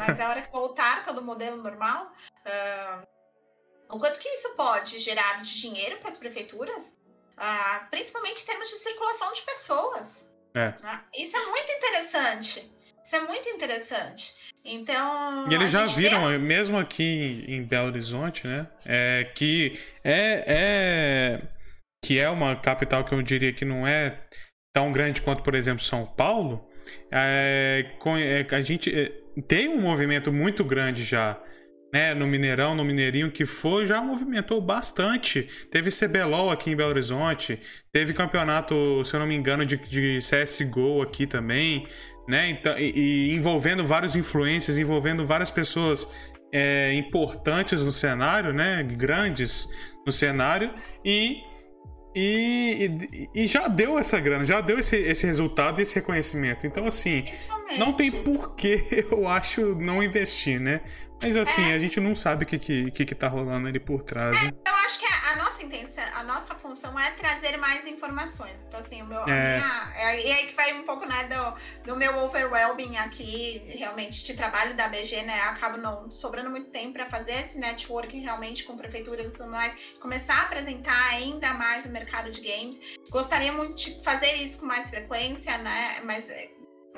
Mas a hora que voltar todo o modelo normal. Uh, o quanto que isso pode gerar de dinheiro para as prefeituras, ah, principalmente em termos de circulação de pessoas. É. Né? Isso é muito interessante. Isso é muito interessante. Então. E eles já viram, vê... mesmo aqui em Belo Horizonte, né? É, que é, é, que é uma capital que eu diria que não é tão grande quanto, por exemplo, São Paulo. É, é a gente é, tem um movimento muito grande já né, no Mineirão, no Mineirinho, que foi, já movimentou bastante. Teve CBLOL aqui em Belo Horizonte, teve campeonato, se eu não me engano, de, de CSGO aqui também, né? Então, e, e envolvendo vários influências, envolvendo várias pessoas é, importantes no cenário, né? Grandes no cenário. E E, e, e, já deu essa grana, já deu esse, esse resultado e esse reconhecimento. Então, assim, não tem por que eu acho não investir, né? Mas assim, é. a gente não sabe o que, que, que, que tá rolando ali por trás. É, eu acho que a, a, nossa intenção, a nossa função é trazer mais informações. Então, assim, o meu. É. Minha, é, e aí que vai um pouco, né, do, do meu overwhelming aqui, realmente, de trabalho da BG, né? Acabo não sobrando muito tempo para fazer esse networking realmente com prefeituras e tudo mais, começar a apresentar ainda mais o mercado de games. Gostaria muito de fazer isso com mais frequência, né? Mas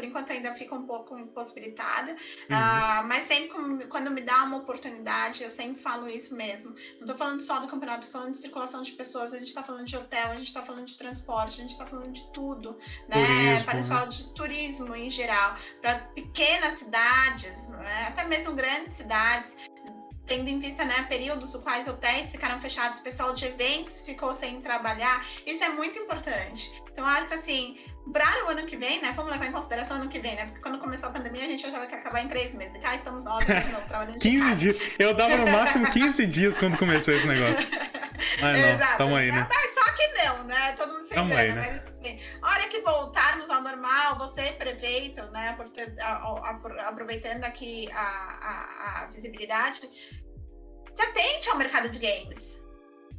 por enquanto ainda fica um pouco impossibilitada, uhum. uh, mas sempre quando me dá uma oportunidade, eu sempre falo isso mesmo. Não estou falando só do campeonato, estou falando de circulação de pessoas, a gente está falando de hotel, a gente está falando de transporte, a gente está falando de tudo, né? Turismo, para pessoal né? de turismo em geral, para pequenas cidades, né? até mesmo grandes cidades tendo em vista né, períodos dos quais hotéis ficaram fechados, pessoal de eventos ficou sem trabalhar, isso é muito importante. Então, acho que assim, para o ano que vem, né? Vamos levar em consideração o ano que vem, né? Porque quando começou a pandemia, a gente achava que ia acabar em três meses. E cá estamos nós de novo trabalhando 15 dias. Eu dava no máximo 15 dias quando começou esse negócio. Mas não, Exato. tamo aí, né? Mas só que não, né? Todo mundo se tamo engana, aí, né? Mas assim, a hora que voltarmos ao normal, você prefeito, né? Aproveitando aqui a, a, a visibilidade, se atente ao mercado de games.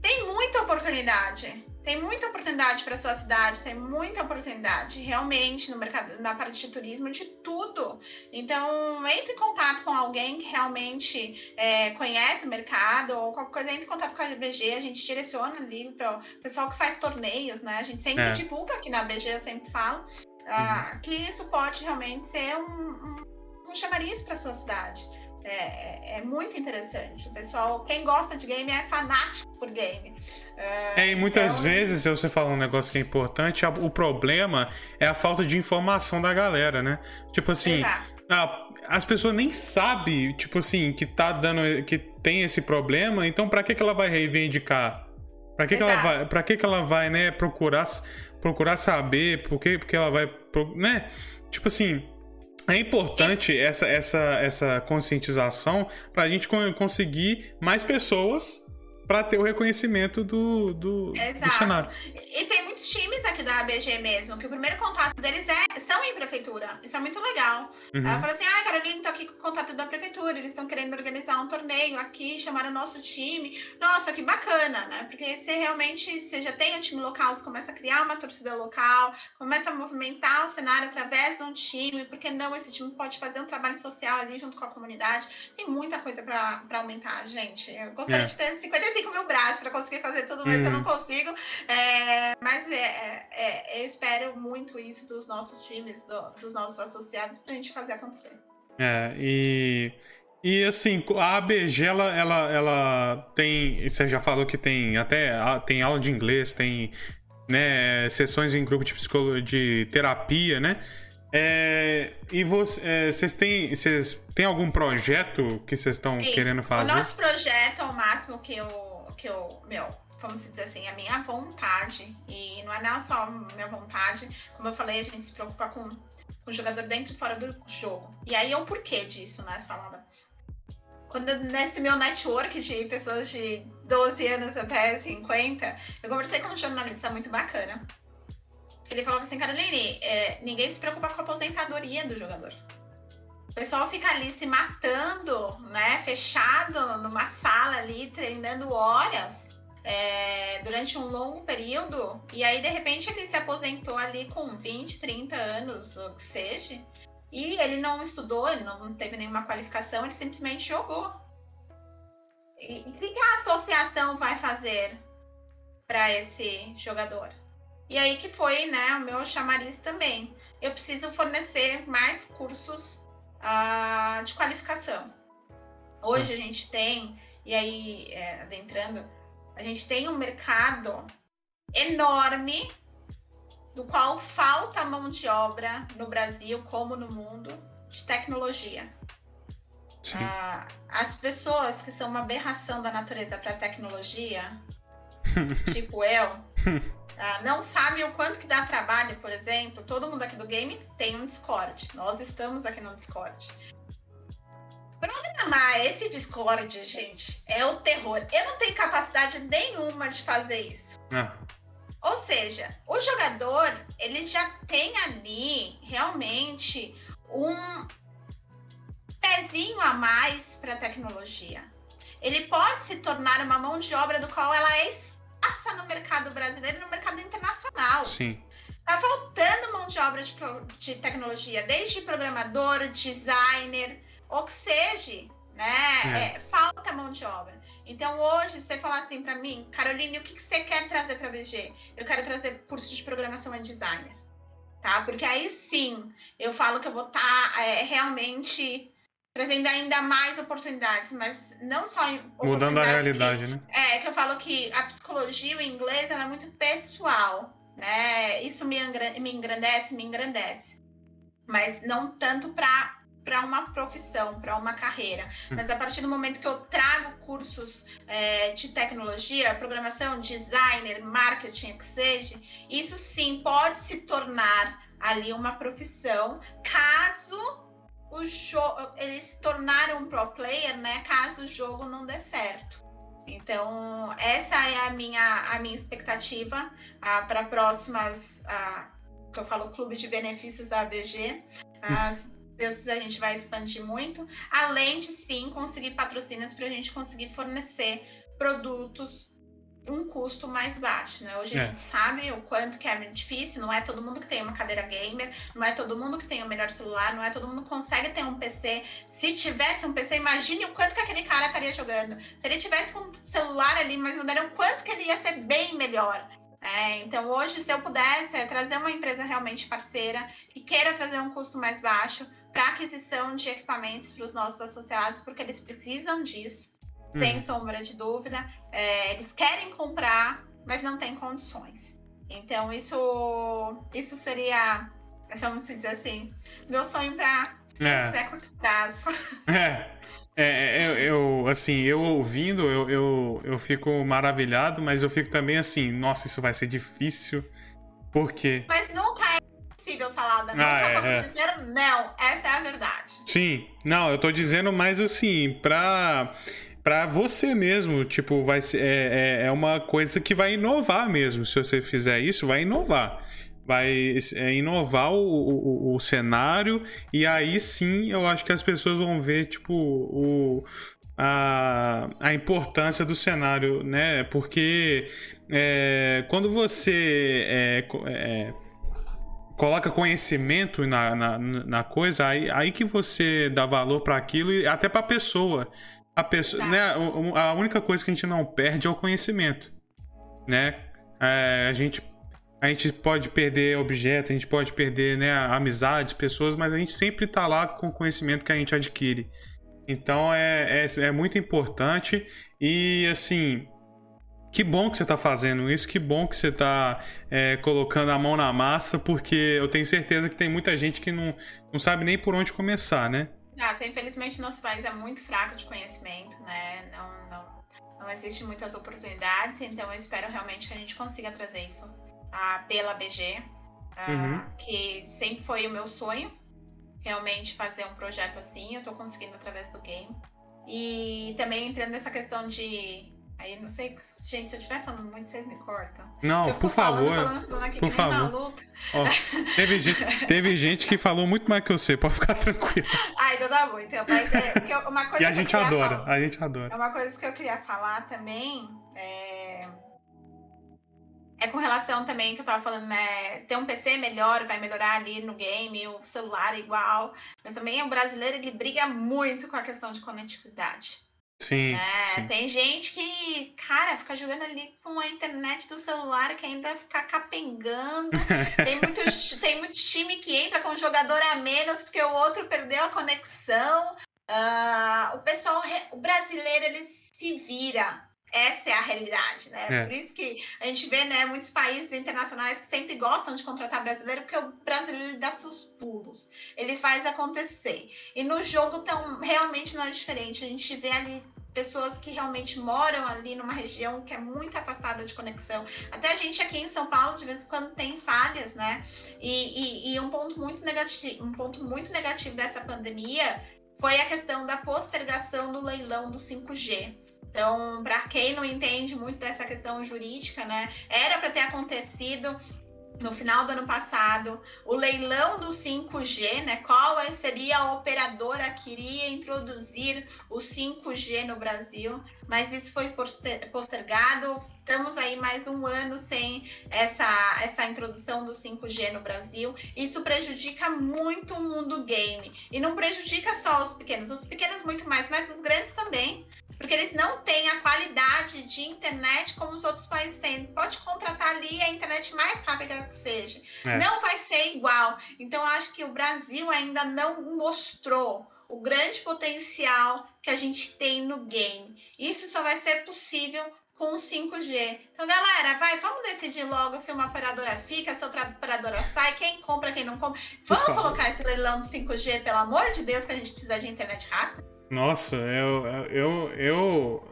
Tem muita oportunidade tem muita oportunidade para sua cidade, tem muita oportunidade realmente no mercado, na parte de turismo, de tudo. Então, entre em contato com alguém que realmente é, conhece o mercado ou qualquer coisa, entre em contato com a BG, a gente direciona ali para o pessoal que faz torneios, né? A gente sempre é. divulga aqui na BG, eu sempre falo, uh, que isso pode realmente ser um, um, um chamariz para sua cidade. É, é, é, muito interessante. O pessoal, quem gosta de game é fanático por game. É, é e muitas então... vezes, você fala um negócio que é importante, o problema é a falta de informação da galera, né? Tipo assim, a, as pessoas nem sabem, tipo assim, que tá dando, que tem esse problema, então para que, que ela vai reivindicar? Para que, que ela vai, para que, que ela vai, né, procurar, procurar saber, por que, porque ela vai, né? Tipo assim, é importante essa, essa, essa conscientização para a gente conseguir mais pessoas para ter o reconhecimento do, do, do, cenário. E tem muitos times aqui da ABG mesmo, que o primeiro contato deles é, são em prefeitura. Isso é muito legal. Uhum. Ela fala assim, ah, Carolina, tô aqui com o contato da prefeitura, eles estão querendo organizar um torneio aqui, chamaram o nosso time. Nossa, que bacana, né? Porque você realmente, você já tem um time local, você começa a criar uma torcida local, começa a movimentar o cenário através de um time, porque não, esse time pode fazer um trabalho social ali junto com a comunidade. Tem muita coisa para aumentar, gente. Eu gostaria é. de ter 55 com meu braço para conseguir fazer tudo, mas hum. eu não consigo. É, mas é, é, é, eu espero muito isso dos nossos times, do, dos nossos associados, para a gente fazer acontecer. É, e. E assim, a ABG, ela, ela, ela tem. Você já falou que tem até tem aula de inglês, tem né, sessões em grupo de, psicologia, de terapia, né? É, e é, vocês têm, vocês têm algum projeto que vocês estão querendo fazer? O nosso projeto, ao máximo que eu que eu, meu, vamos dizer assim, a minha vontade, e não é não só minha vontade, como eu falei, a gente se preocupa com, com o jogador dentro e fora do jogo. E aí é o porquê disso, né, Salada? Quando nesse meu network de pessoas de 12 anos até 50, eu conversei com um jornalista muito bacana. Ele falava assim, Caroline, é, ninguém se preocupa com a aposentadoria do jogador. O pessoal fica ali se matando, né? Fechado numa sala ali, treinando horas é, durante um longo período. E aí, de repente, ele se aposentou ali com 20, 30 anos, ou que seja. E ele não estudou, ele não teve nenhuma qualificação, ele simplesmente jogou. E o que a associação vai fazer para esse jogador? E aí que foi, né, o meu chamariz também. Eu preciso fornecer mais cursos de qualificação. Hoje a gente tem, e aí é, adentrando, a gente tem um mercado enorme do qual falta mão de obra no Brasil como no mundo de tecnologia. Uh, as pessoas que são uma aberração da natureza para tecnologia, tipo eu, uh, não sabem o quanto que dá trabalho, por exemplo. Todo mundo aqui do game tem um Discord. Nós estamos aqui no Discord. Programar esse Discord, gente, é o terror. Eu não tenho capacidade nenhuma de fazer isso. Ah. Ou seja, o jogador, ele já tem ali realmente um pezinho a mais para a tecnologia. Ele pode se tornar uma mão de obra do qual ela é escassa no mercado brasileiro e no mercado internacional. Sim. Tá faltando mão de obra de, de tecnologia, desde programador, designer, ou que seja, né? É. É, falta mão de obra. Então hoje, você falar assim para mim, Caroline, o que, que você quer trazer para a BG? Eu quero trazer curso de programação e designer, tá? Porque aí sim, eu falo que eu vou estar tá, é, realmente trazendo ainda mais oportunidades, mas não só mudando a realidade, que, né? É que eu falo que a psicologia, o inglês, ela é muito pessoal, né? Isso me, me engrandece, me engrandece, mas não tanto para para uma profissão, para uma carreira. Hum. Mas a partir do momento que eu trago cursos é, de tecnologia, programação, designer, marketing, que seja, isso sim pode se tornar ali uma profissão, caso o jogo eles se tornaram um pro player, né? Caso o jogo não dê certo. Então essa é a minha a minha expectativa ah, para próximas ah, que eu falo clube de benefícios da ABG. Ah, Deus a gente vai expandir muito, além de sim conseguir patrocínios para a gente conseguir fornecer produtos um custo mais baixo, né? Hoje é. a gente sabe o quanto que é difícil, não é todo mundo que tem uma cadeira gamer, não é todo mundo que tem o melhor celular, não é todo mundo que consegue ter um PC. Se tivesse um PC, imagine o quanto que aquele cara estaria jogando. Se ele tivesse um celular ali, mas mandaram o quanto que ele ia ser bem melhor. É, então hoje, se eu pudesse é, trazer uma empresa realmente parceira que queira trazer um custo mais baixo para aquisição de equipamentos para os nossos associados, porque eles precisam disso, sem sombra de dúvida. É, eles querem comprar, mas não têm condições. Então isso, isso seria, vamos dizer assim, meu sonho para é. curto prazo. É. É, é, eu, eu, assim, eu ouvindo, eu, eu, eu fico maravilhado, mas eu fico também assim, nossa, isso vai ser difícil. Por quê? Mas nunca é possível, Salada. Nunca ah, é, é. dizer não. Essa é a verdade. Sim. Não, eu tô dizendo mais assim, pra para você mesmo, tipo, vai ser, é, é, é uma coisa que vai inovar mesmo. Se você fizer isso, vai inovar vai é, inovar o, o, o, cenário e aí sim eu acho que as pessoas vão ver tipo o, a, a importância do cenário, né? Porque é, quando você é, é, coloca conhecimento na, na, na, coisa, aí, aí que você dá valor para aquilo e até para a pessoa. A pessoa, né? A única coisa que a gente não perde é o conhecimento, né? É, a gente a gente pode perder objeto, a gente pode perder né, amizades, pessoas, mas a gente sempre está lá com o conhecimento que a gente adquire. Então é, é, é muito importante e assim. Que bom que você está fazendo isso, que bom que você está é, colocando a mão na massa, porque eu tenho certeza que tem muita gente que não, não sabe nem por onde começar, né? Ah, infelizmente nosso país é muito fraco de conhecimento, né? Não, não, não existe muitas oportunidades, então eu espero realmente que a gente consiga trazer isso a, pela BG, a, uhum. que sempre foi o meu sonho, realmente fazer um projeto assim, eu estou conseguindo através do game. E também entrando nessa questão de. Aí não sei, gente, se eu estiver falando muito, vocês me cortam. Não, por favor. Falando, falando por favor. Ó, teve, gente, teve gente que falou muito mais que você, pode ficar tranquilo. Ai, então tá bom. Então, mas é, uma coisa e a gente adora, falar, a gente adora. É uma coisa que eu queria falar também. É é com relação também que eu tava falando, né? Ter um PC melhor, vai melhorar ali no game, o celular igual. Mas também o brasileiro ele briga muito com a questão de conectividade. Sim, né? sim. Tem gente que, cara, fica jogando ali com a internet do celular que ainda fica capengando. tem, muitos, tem muitos time que entra com um jogador a menos porque o outro perdeu a conexão. Uh, o pessoal, o brasileiro, ele se vira essa é a realidade, né? É. Por isso que a gente vê, né, muitos países internacionais que sempre gostam de contratar brasileiro, porque o brasileiro dá seus pulos, ele faz acontecer. E no jogo tão, realmente não é diferente. A gente vê ali pessoas que realmente moram ali numa região que é muito afastada de conexão. Até a gente aqui em São Paulo, de vez em quando, tem falhas, né? E, e, e um ponto muito negativo, um ponto muito negativo dessa pandemia foi a questão da postergação do leilão do 5G Então, para quem não entende muito dessa questão jurídica, né, era para ter acontecido no final do ano passado, o leilão do 5G, né? Qual seria a operadora que iria introduzir o 5G no Brasil? Mas isso foi postergado. Estamos aí mais um ano sem essa, essa introdução do 5G no Brasil. Isso prejudica muito o mundo game. E não prejudica só os pequenos, os pequenos muito mais, mas os grandes também porque eles não têm a qualidade de internet como os outros países têm. Pode contratar ali a internet mais rápida que seja. É. Não vai ser igual. Então, acho que o Brasil ainda não mostrou o grande potencial que a gente tem no game. Isso só vai ser possível com o 5G. Então, galera, vai, vamos decidir logo se uma operadora fica, se outra operadora sai, quem compra, quem não compra. Vamos colocar esse leilão do 5G, pelo amor de Deus, que a gente precisa de internet rápida. Nossa, eu, eu, eu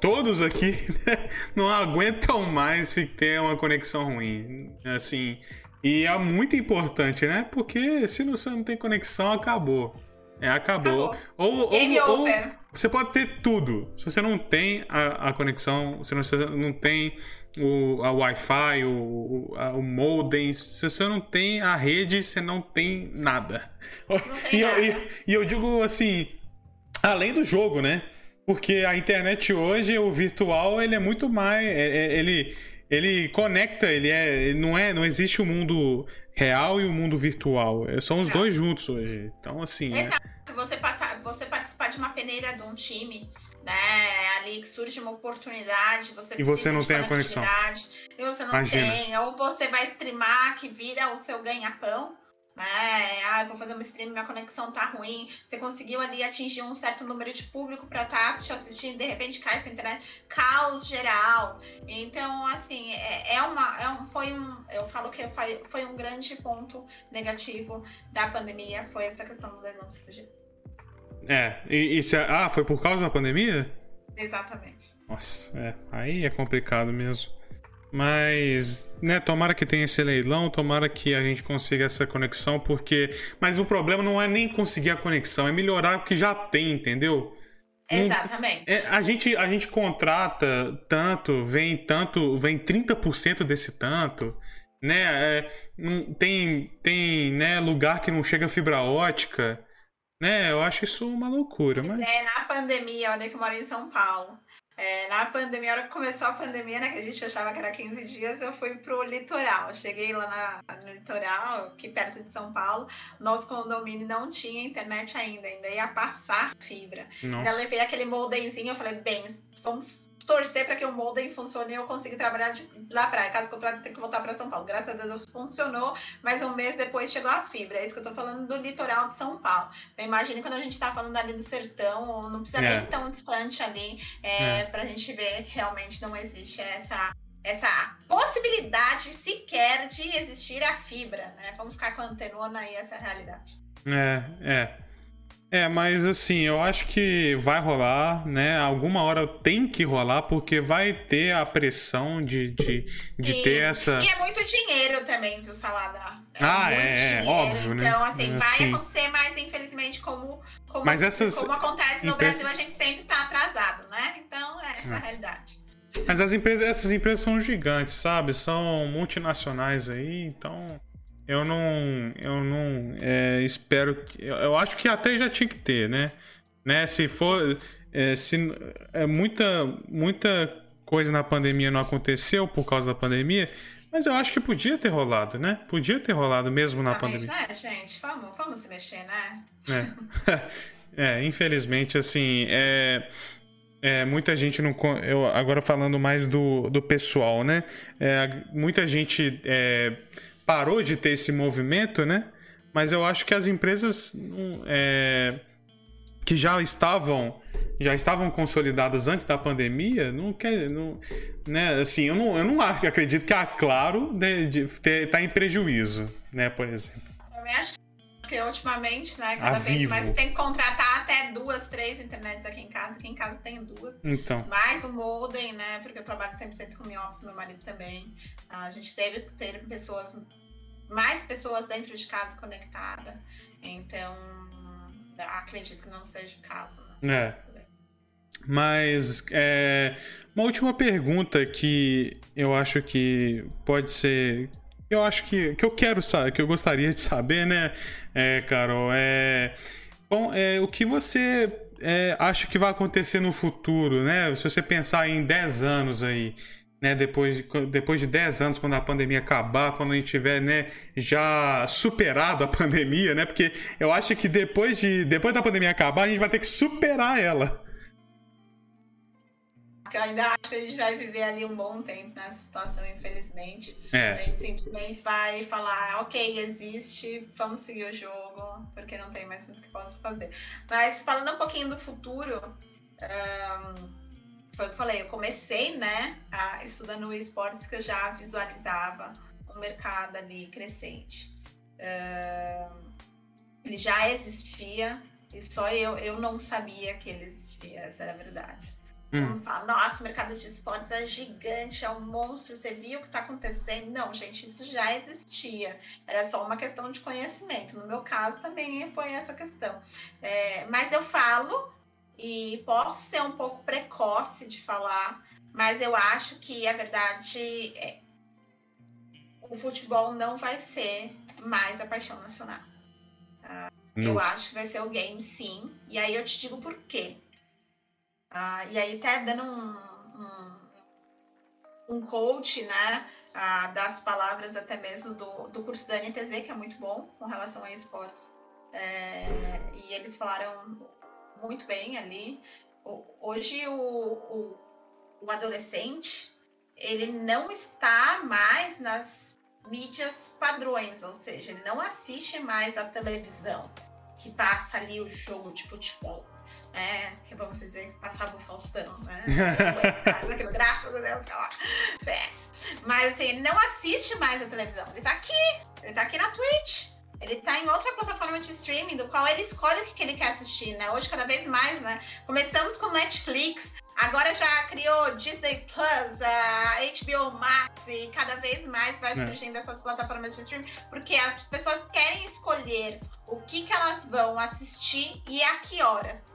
todos aqui né, não aguentam mais ter uma conexão ruim, assim. E é muito importante, né? Porque se você não tem conexão, acabou. É, acabou. acabou. Ou, ou, ou, você pode ter tudo. Se você não tem a, a conexão, se você não tem o a Wi-Fi, o, o, o modem, se você não tem a rede, você não tem nada. Não tem e, nada. Eu, e, e eu digo assim, Além do jogo, né? Porque a internet hoje, o virtual, ele é muito mais. É, é, ele, ele conecta, ele é. Não é. Não existe o mundo real e o mundo virtual. É, são os não. dois juntos hoje. Então, assim. É Exato. É... Você, passar, você participar de uma peneira de um time, né? Ali que surge uma oportunidade, você e você não tem a conexão. E você não Imagina. tem. Ou você vai streamar que vira o seu ganha-pão né? Ah, vou fazer uma stream, minha conexão tá ruim. Você conseguiu ali atingir um certo número de público para estar tá assistindo, de repente cai essa internet, caos geral. Então, assim, é, é uma, é um, foi um, eu falo que foi, foi um grande ponto negativo da pandemia, foi essa questão do denúncio fugir. É, e, e se, ah, foi por causa da pandemia? Exatamente. Nossa, é, aí é complicado mesmo. Mas, né, tomara que tenha esse leilão, tomara que a gente consiga essa conexão, porque. Mas o problema não é nem conseguir a conexão, é melhorar o que já tem, entendeu? Exatamente. É, a, gente, a gente contrata tanto, vem tanto, vem 30% desse tanto, né? É, tem tem né, lugar que não chega fibra ótica, né? Eu acho isso uma loucura, mas... É, na pandemia, olha que eu moro em São Paulo. É, na pandemia, a hora que começou a pandemia, né, que a gente achava que era 15 dias, eu fui pro litoral. Cheguei lá na, no litoral, aqui perto de São Paulo. Nosso condomínio não tinha internet ainda, ainda ia passar fibra. Nossa. Então, eu levei aquele moldenzinho, eu falei, bem, vamos torcer para que o modem funcione e eu consiga trabalhar de lá para caso contrário eu tenho que voltar para São Paulo. Graças a Deus funcionou, mas um mês depois chegou a fibra. É isso que eu estou falando do litoral de São Paulo. Então imagine quando a gente está falando ali do sertão, não precisa é. nem tão distante ali é, é. para a gente ver que realmente não existe essa essa possibilidade sequer de existir a fibra, né? Vamos ficar com a antenona aí essa realidade. É, é. É, mas assim, eu acho que vai rolar, né? Alguma hora tem que rolar, porque vai ter a pressão de, de, de e, ter essa. E é muito dinheiro também, viu, Salada? É ah, é, é, óbvio, né? Então, assim, assim, vai acontecer, mas infelizmente, como, como, mas essas como acontece no empresas... Brasil, a gente sempre tá atrasado, né? Então, é essa é. a realidade. Mas as empresas, essas empresas são gigantes, sabe? São multinacionais aí, então. Eu não. Eu não é, espero que. Eu acho que até já tinha que ter, né? né? Se for. É, se, é, muita, muita coisa na pandemia não aconteceu por causa da pandemia, mas eu acho que podia ter rolado, né? Podia ter rolado mesmo na pandemia. Né, gente? Vamos, vamos se mexer, né? É. é, infelizmente, assim. É, é, muita gente não. Eu, agora falando mais do, do pessoal, né? É, muita gente. É, parou de ter esse movimento, né? Mas eu acho que as empresas é, que já estavam já estavam consolidadas antes da pandemia, não quer, não, né? Assim, eu não, eu não acredito que a Claro está em prejuízo, né? Por exemplo. Eu que ultimamente, né? Cada a vez Vivo. mais tem que contratar até duas, três internets aqui em casa. Aqui em casa tem duas. Então. Mais o modem, né? Porque eu trabalho 100% com o meu office, meu marido também. A gente teve que ter pessoas mais pessoas dentro de casa conectada. Então, acredito que não seja o caso. Né? Mas é, uma última pergunta que eu acho que pode ser. Eu acho que, que eu quero saber, que eu gostaria de saber, né, é, Carol? É, bom, é, o que você é, acha que vai acontecer no futuro, né? Se você pensar em 10 anos aí, né, depois, de, depois de 10 anos, quando a pandemia acabar, quando a gente tiver né, já superado a pandemia, né? Porque eu acho que depois, de, depois da pandemia acabar, a gente vai ter que superar ela porque eu ainda acho que a gente vai viver ali um bom tempo nessa situação, infelizmente. É. A gente simplesmente vai falar, ok, existe, vamos seguir o jogo, porque não tem mais muito que posso fazer. Mas falando um pouquinho do futuro, um, foi o que eu falei, eu comecei, né, a, estudando esportes que eu já visualizava um mercado ali crescente. Um, ele já existia, e só eu, eu não sabia que ele existia, essa era a verdade. Hum. Fala, Nossa, o mercado de esportes é gigante, é um monstro, você viu o que está acontecendo? Não, gente, isso já existia. Era só uma questão de conhecimento. No meu caso também foi essa questão. É, mas eu falo, e posso ser um pouco precoce de falar, mas eu acho que a verdade é o futebol não vai ser mais a paixão nacional. Uh, eu acho que vai ser o game sim. E aí eu te digo por quê. Ah, e aí até dando um, um, um coach, né, ah, das palavras até mesmo do, do curso da NTZ, que é muito bom com relação a esportes. É, e eles falaram muito bem ali. Hoje o, o, o adolescente, ele não está mais nas mídias padrões, ou seja, ele não assiste mais a televisão que passa ali o jogo de futebol. É, que vamos dizer, passava o Faustão, né? Aquilo, graças a Deus, tá lá. Mas assim, ele não assiste mais a televisão. Ele tá aqui, ele tá aqui na Twitch. Ele tá em outra plataforma de streaming, do qual ele escolhe o que ele quer assistir, né? Hoje, cada vez mais, né? Começamos com Netflix, agora já criou Disney Plus, a HBO Max, e cada vez mais vai é. surgindo essas plataformas de streaming, porque as pessoas querem escolher o que, que elas vão assistir e a que horas.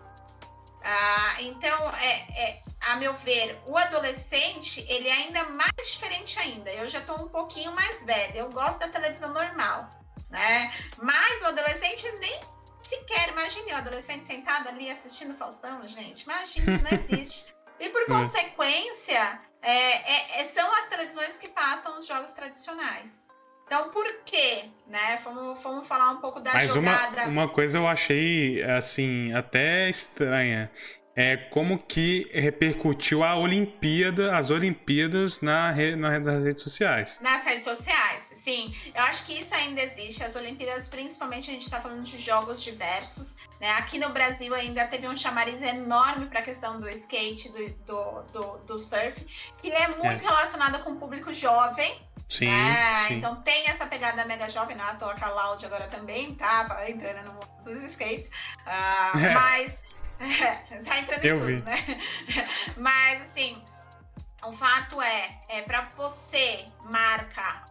Ah, então, é, é, a meu ver, o adolescente, ele é ainda mais diferente ainda. Eu já estou um pouquinho mais velha, eu gosto da televisão normal, né? Mas o adolescente nem sequer, imagine o adolescente sentado ali assistindo Faustão, gente, imagina, não existe. E por é. consequência, é, é, é, são as televisões que passam os jogos tradicionais. Então, por quê? Né? Vamos, falar um pouco da Mas jogada. Uma, uma coisa eu achei, assim, até estranha. É como que repercutiu a Olimpíada, as Olimpíadas na, na, nas redes sociais. Nas redes sociais, sim. Eu acho que isso ainda existe. As Olimpíadas, principalmente, a gente está falando de jogos diversos. Né? Aqui no Brasil ainda teve um chamariz enorme para a questão do skate, do, do, do, do, surf, que é muito é. relacionada com o público jovem. Sim, né? sim. Então tem essa pegada mega jovem, né? A toca a Loud agora também tá entrando no mundo dos skates. Uh, é. Mas. tá entrando Eu tudo, vi. né? Mas assim, o fato é, é para você, marca,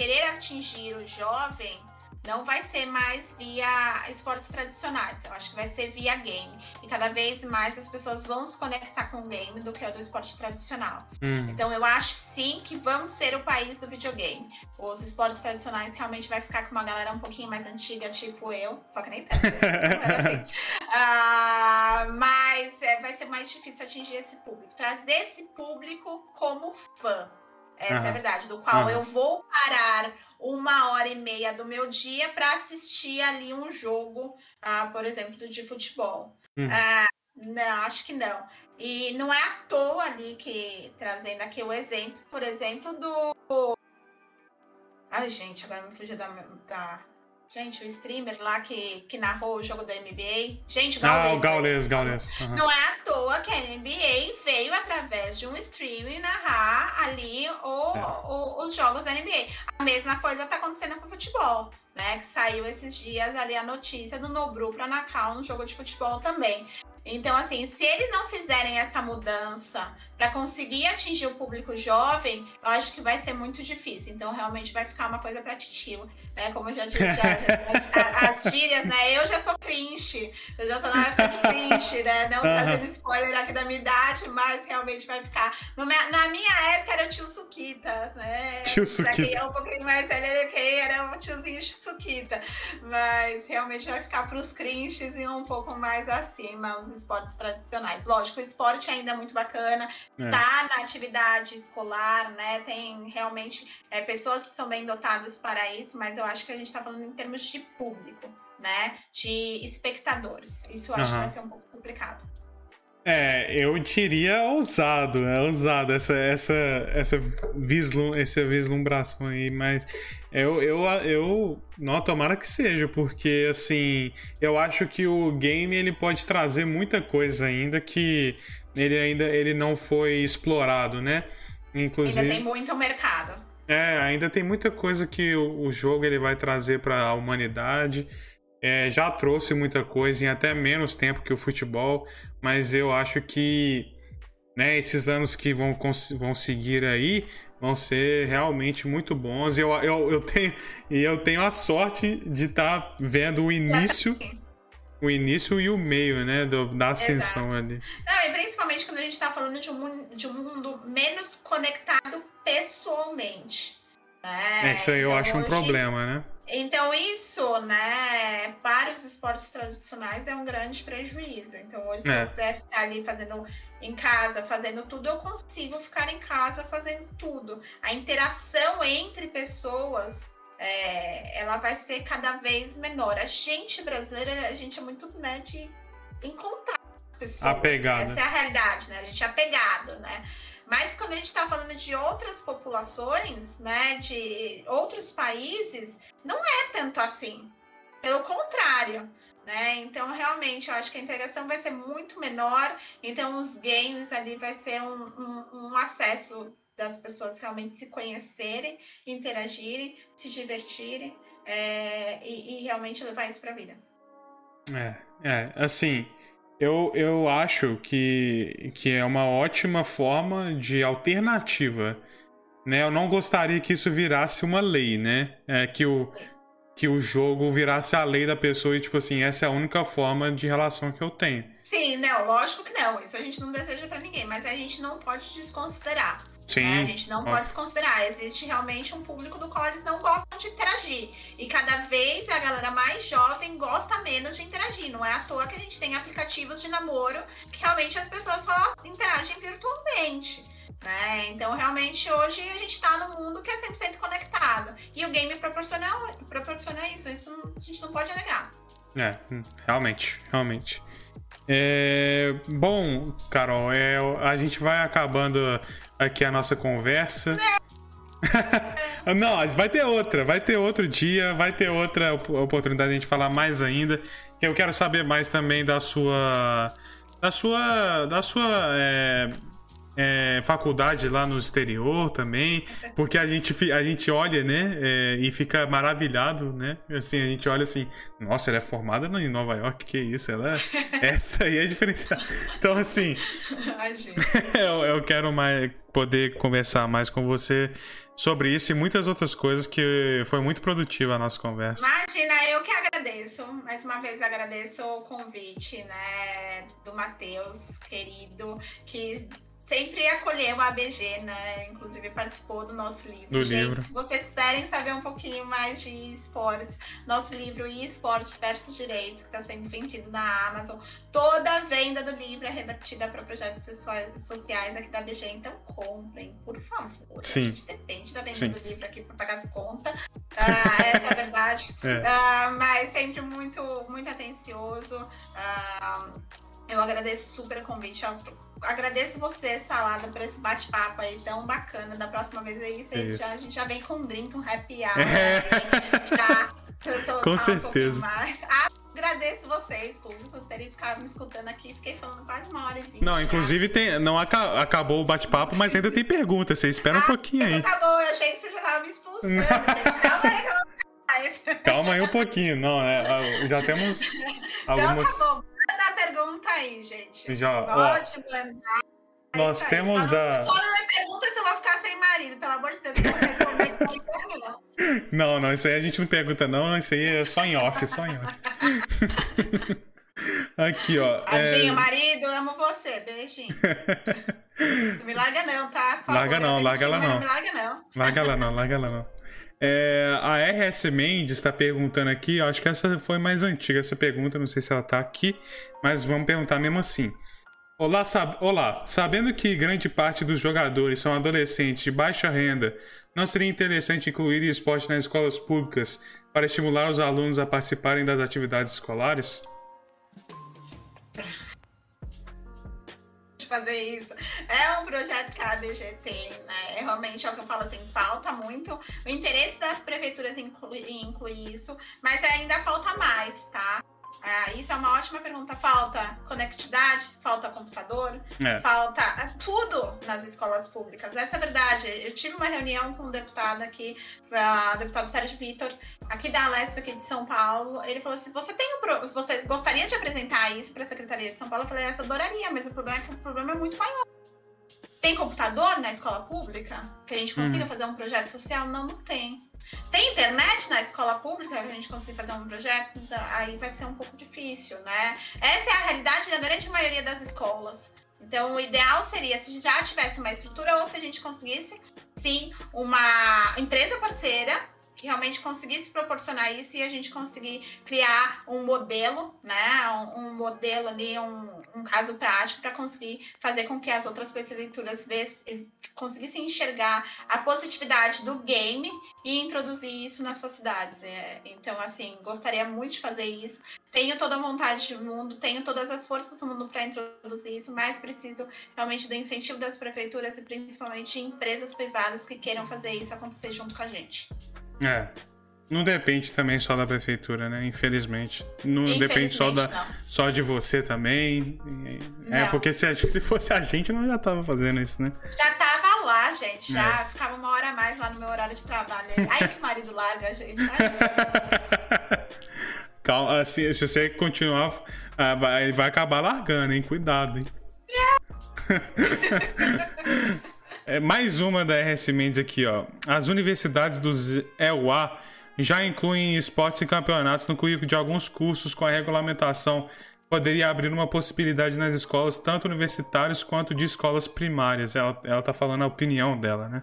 querer atingir o jovem, não vai ser mais via esportes tradicionais. Eu acho que vai ser via game. E cada vez mais as pessoas vão se conectar com o game do que o do esporte tradicional. Hum. Então eu acho sim que vamos ser o país do videogame. Os esportes tradicionais realmente vai ficar com uma galera um pouquinho mais antiga, tipo eu, só que nem tanto. assim. uh, mas é, vai ser mais difícil atingir esse público. Trazer esse público como fã. Essa uhum. é a verdade, do qual uhum. eu vou parar uma hora e meia do meu dia para assistir ali um jogo, uh, por exemplo, de futebol. Uhum. Uh, não, acho que não. E não é à toa ali que, trazendo aqui o exemplo, por exemplo, do. Ai, gente, agora me fugiu da, da, Gente, o streamer lá que, que narrou o jogo da NBA. Gente, Gaules. Ah, o Gaules, Gaules. Uhum. Não é à toa que a NBA veio através de um streaming narrar ali o, é. o, os jogos da NBA. A mesma coisa está acontecendo com o futebol. né? Que saiu esses dias ali a notícia do Nobru para Nacal no jogo de futebol também. Então, assim, se eles não fizerem essa mudança para conseguir atingir o público jovem, eu acho que vai ser muito difícil. Então, realmente vai ficar uma coisa para titio, né? Como eu já disse, as, as gírias, né? Eu já sou cringe, eu já tô na época de cringe, né? Não fazendo spoiler aqui da minha idade, mas realmente vai ficar. Na minha época era o tio Suquita, né? Tio Suquita. É um pouquinho mais velho, era um tiozinho Suquita. Mas realmente vai ficar pros cringes e um pouco mais acima, os esportes tradicionais. Lógico, o esporte ainda é muito bacana, é. tá na atividade escolar, né? Tem realmente é, pessoas que são bem dotadas para isso, mas eu acho que a gente está falando em termos de público, né? De espectadores. Isso eu acho uhum. que vai ser um pouco complicado. É, eu diria ousado, é ousado essa essa essa, vislum, essa vislumbração aí, mas eu, eu, eu não tomara que seja, porque assim, eu acho que o game ele pode trazer muita coisa ainda que ele ainda ele não foi explorado, né? Inclusive Ainda tem muito mercado. É, ainda tem muita coisa que o, o jogo ele vai trazer para a humanidade é, já trouxe muita coisa em até menos tempo que o futebol, mas eu acho que né, esses anos que vão, vão seguir aí vão ser realmente muito bons. Eu, eu, eu, tenho, eu tenho a sorte de estar tá vendo o início. O início e o meio, né, do, da ascensão Exato. ali. Não, e principalmente quando a gente está falando de um, de um mundo menos conectado pessoalmente. Né? É, isso aí eu então, acho um problema, né? Então, isso, né, para os esportes tradicionais é um grande prejuízo. Então, hoje, se é. eu quiser ficar ali fazendo em casa, fazendo tudo, eu consigo ficar em casa fazendo tudo. A interação entre pessoas, é, ela vai ser cada vez menor. A gente brasileira, a gente é muito, né, de encontrar pessoas. Apegado. Essa é a realidade, né? A gente é apegado, né? Mas quando a gente está falando de outras populações, né, de outros países, não é tanto assim. Pelo contrário. Né? Então, realmente, eu acho que a interação vai ser muito menor. Então, os games ali vai ser um, um, um acesso das pessoas realmente se conhecerem, interagirem, se divertirem é, e, e, realmente levar isso para a vida. É, é, assim, eu, eu acho que, que é uma ótima forma de alternativa. Né? Eu não gostaria que isso virasse uma lei, né? É, que, o, que o jogo virasse a lei da pessoa e, tipo assim, essa é a única forma de relação que eu tenho. Sim, não, lógico que não. Isso a gente não deseja para ninguém, mas a gente não pode desconsiderar. Sim. Né? A gente não pode desconsiderar. Existe realmente um público do qual eles não gostam de interagir. E cada vez a galera mais jovem gosta menos de interagir. Não é à toa que a gente tem aplicativos de namoro que realmente as pessoas só interagem virtualmente. Né? Então, realmente, hoje a gente está num mundo que é 100% conectado. E o game proporciona, proporciona isso. Isso a gente não pode negar. É, realmente, realmente. É, bom, Carol, é, a gente vai acabando aqui a nossa conversa. Não, vai ter outra, vai ter outro dia, vai ter outra oportunidade de a gente falar mais ainda. Eu quero saber mais também da sua. Da sua. Da sua. É, é, faculdade lá no exterior também, porque a gente, a gente olha, né, é, e fica maravilhado, né? Assim, a gente olha assim, nossa, ela é formada em Nova York, que isso, ela, essa aí é diferenciada. Então, assim, eu, eu quero mais poder conversar mais com você sobre isso e muitas outras coisas que foi muito produtiva a nossa conversa. Imagina, eu que agradeço. Mais uma vez agradeço o convite, né, do Matheus, querido, que sempre acolheu a ABG, né? Inclusive participou do nosso livro. Do Gente, livro. Se vocês quiserem saber um pouquinho mais de esportes, nosso livro eSports versus Direito, que está sendo vendido na Amazon. Toda a venda do livro é revertida para projetos sociais aqui da ABG, então comprem, por favor. Sim. A gente depende da venda Sim. do livro aqui para pagar as contas. Ah, essa é a verdade. é. Ah, mas sempre muito, muito atencioso. Ah, eu agradeço super o convite. Eu agradeço você, Salada, por esse bate-papo aí tão bacana. Da próxima vez aí você já, a gente já vem com um drink, um happy hour. É. Já, com certeza. Um agradeço vocês, público, por terem ficado me escutando aqui. Fiquei falando quase uma hora e vinte. Não, inclusive tem, não aca acabou o bate-papo, mas ainda tem pergunta. Você espera ah, um pouquinho aí. Acabou, eu achei que você já tava me expulsando. gente, calma aí, calma calma aí um pouquinho. Não, é, já temos algumas. Então tá bom, manda a pergunta aí, gente. Já, Pode ó, mandar. É nós temos da. Não me pergunta se eu vou ficar sem marido, pelo amor de Deus, eu Não, não, isso aí a gente não pergunta, não. Isso aí é só em off, só em off. Aqui, ó. Tadinho, é... marido, amo você. Beijinho. não me larga não, tá? larga não, larga ela não. Não me larga não. Larga ela não, larga ela não. É, a RS Mendes está perguntando aqui, acho que essa foi mais antiga, essa pergunta, não sei se ela está aqui, mas vamos perguntar mesmo assim. Olá, sab... Olá, sabendo que grande parte dos jogadores são adolescentes de baixa renda, não seria interessante incluir esporte nas escolas públicas para estimular os alunos a participarem das atividades escolares? Fazer isso. É um projeto que a ABG tem, né? É realmente é o que eu falo assim, falta muito o interesse das prefeituras em incluir, incluir isso, mas ainda falta mais, tá? Ah, isso é uma ótima pergunta. Falta conectividade, falta computador, é. falta ah, tudo nas escolas públicas. Essa é a verdade. Eu tive uma reunião com um deputado aqui, o deputado Sérgio Vitor, aqui da Alesp, aqui de São Paulo. Ele falou assim: você tem um você gostaria de apresentar isso para a Secretaria de São Paulo? Eu falei, essa adoraria, mas o problema é que o problema é muito maior. Tem computador na escola pública? Que a gente consiga uhum. fazer um projeto social? Não, não tem. Tem internet na escola pública para a gente conseguir fazer um projeto? Então, aí vai ser um pouco difícil, né? Essa é a realidade da grande maioria das escolas. Então, o ideal seria se já tivesse uma estrutura ou se a gente conseguisse, sim, uma empresa parceira que realmente conseguisse proporcionar isso e a gente conseguir criar um modelo, né? Um, um modelo ali, um, um caso prático para conseguir fazer com que as outras prefeituras conseguissem enxergar a positividade do game e introduzir isso nas suas cidades. É, então, assim, gostaria muito de fazer isso. Tenho toda a vontade do mundo, tenho todas as forças do mundo para introduzir isso, mas preciso realmente do incentivo das prefeituras e principalmente de empresas privadas que queiram fazer isso acontecer junto com a gente. É. Não depende também só da prefeitura, né? Infelizmente. Não Infelizmente, depende só, da, não. só de você também. É, porque se, se fosse a gente, não já tava fazendo isso, né? Já tava lá, gente. Já é. ficava uma hora a mais lá no meu horário de trabalho. Aí que o marido larga a gente. Calma, assim, se você continuar, ah, vai, vai acabar largando, hein? Cuidado, hein? É, mais uma da RS Mendes aqui, ó. As universidades dos EUA já incluem esportes e campeonatos no currículo de alguns cursos com a regulamentação. Poderia abrir uma possibilidade nas escolas, tanto universitárias quanto de escolas primárias. Ela, ela tá falando a opinião dela, né?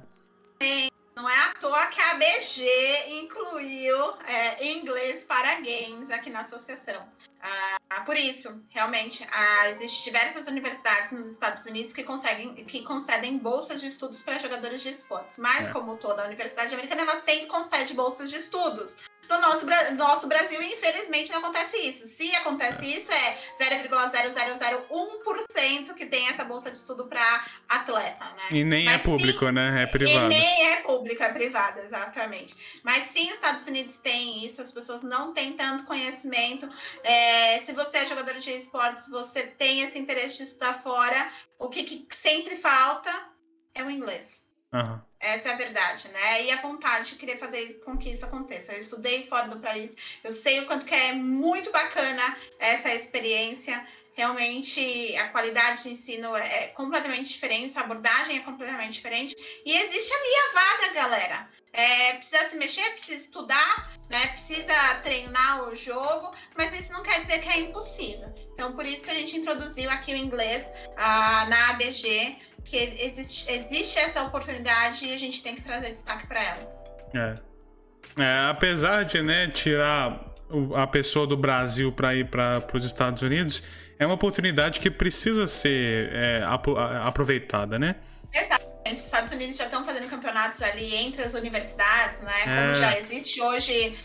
Sim. Não é à toa que a ABG incluiu é, inglês para games aqui na associação. Ah, por isso, realmente, ah, existem diversas universidades nos Estados Unidos que, conseguem, que concedem bolsas de estudos para jogadores de esportes. Mas, é. como toda universidade americana, ela sempre concede bolsas de estudos. No nosso, no nosso Brasil, infelizmente, não acontece isso. Se acontece é. isso, é 0,0001% que tem essa bolsa de estudo para atleta, né? E nem Mas, é público, sim, né? É privado. E nem é público, é privado, exatamente. Mas sim, os Estados Unidos têm isso, as pessoas não têm tanto conhecimento. É, se você é jogador de esportes, você tem esse interesse de estudar fora, o que, que sempre falta é o inglês. Uhum. Essa é a verdade, né? E a vontade de querer fazer com que isso aconteça. Eu estudei fora do país, eu sei o quanto que é muito bacana essa experiência. Realmente a qualidade de ensino é completamente diferente, a abordagem é completamente diferente. E existe ali a vaga, galera. É, precisa se mexer, precisa estudar, né? Precisa treinar o jogo, mas isso não quer dizer que é impossível. Então, por isso que a gente introduziu aqui o inglês ah, na ABG que existe, existe essa oportunidade e a gente tem que trazer destaque para ela. É. é. Apesar de né, tirar a pessoa do Brasil para ir para os Estados Unidos, é uma oportunidade que precisa ser é, aproveitada, né? Exatamente. Os Estados Unidos já estão fazendo campeonatos ali entre as universidades, né? Como é. já existe hoje.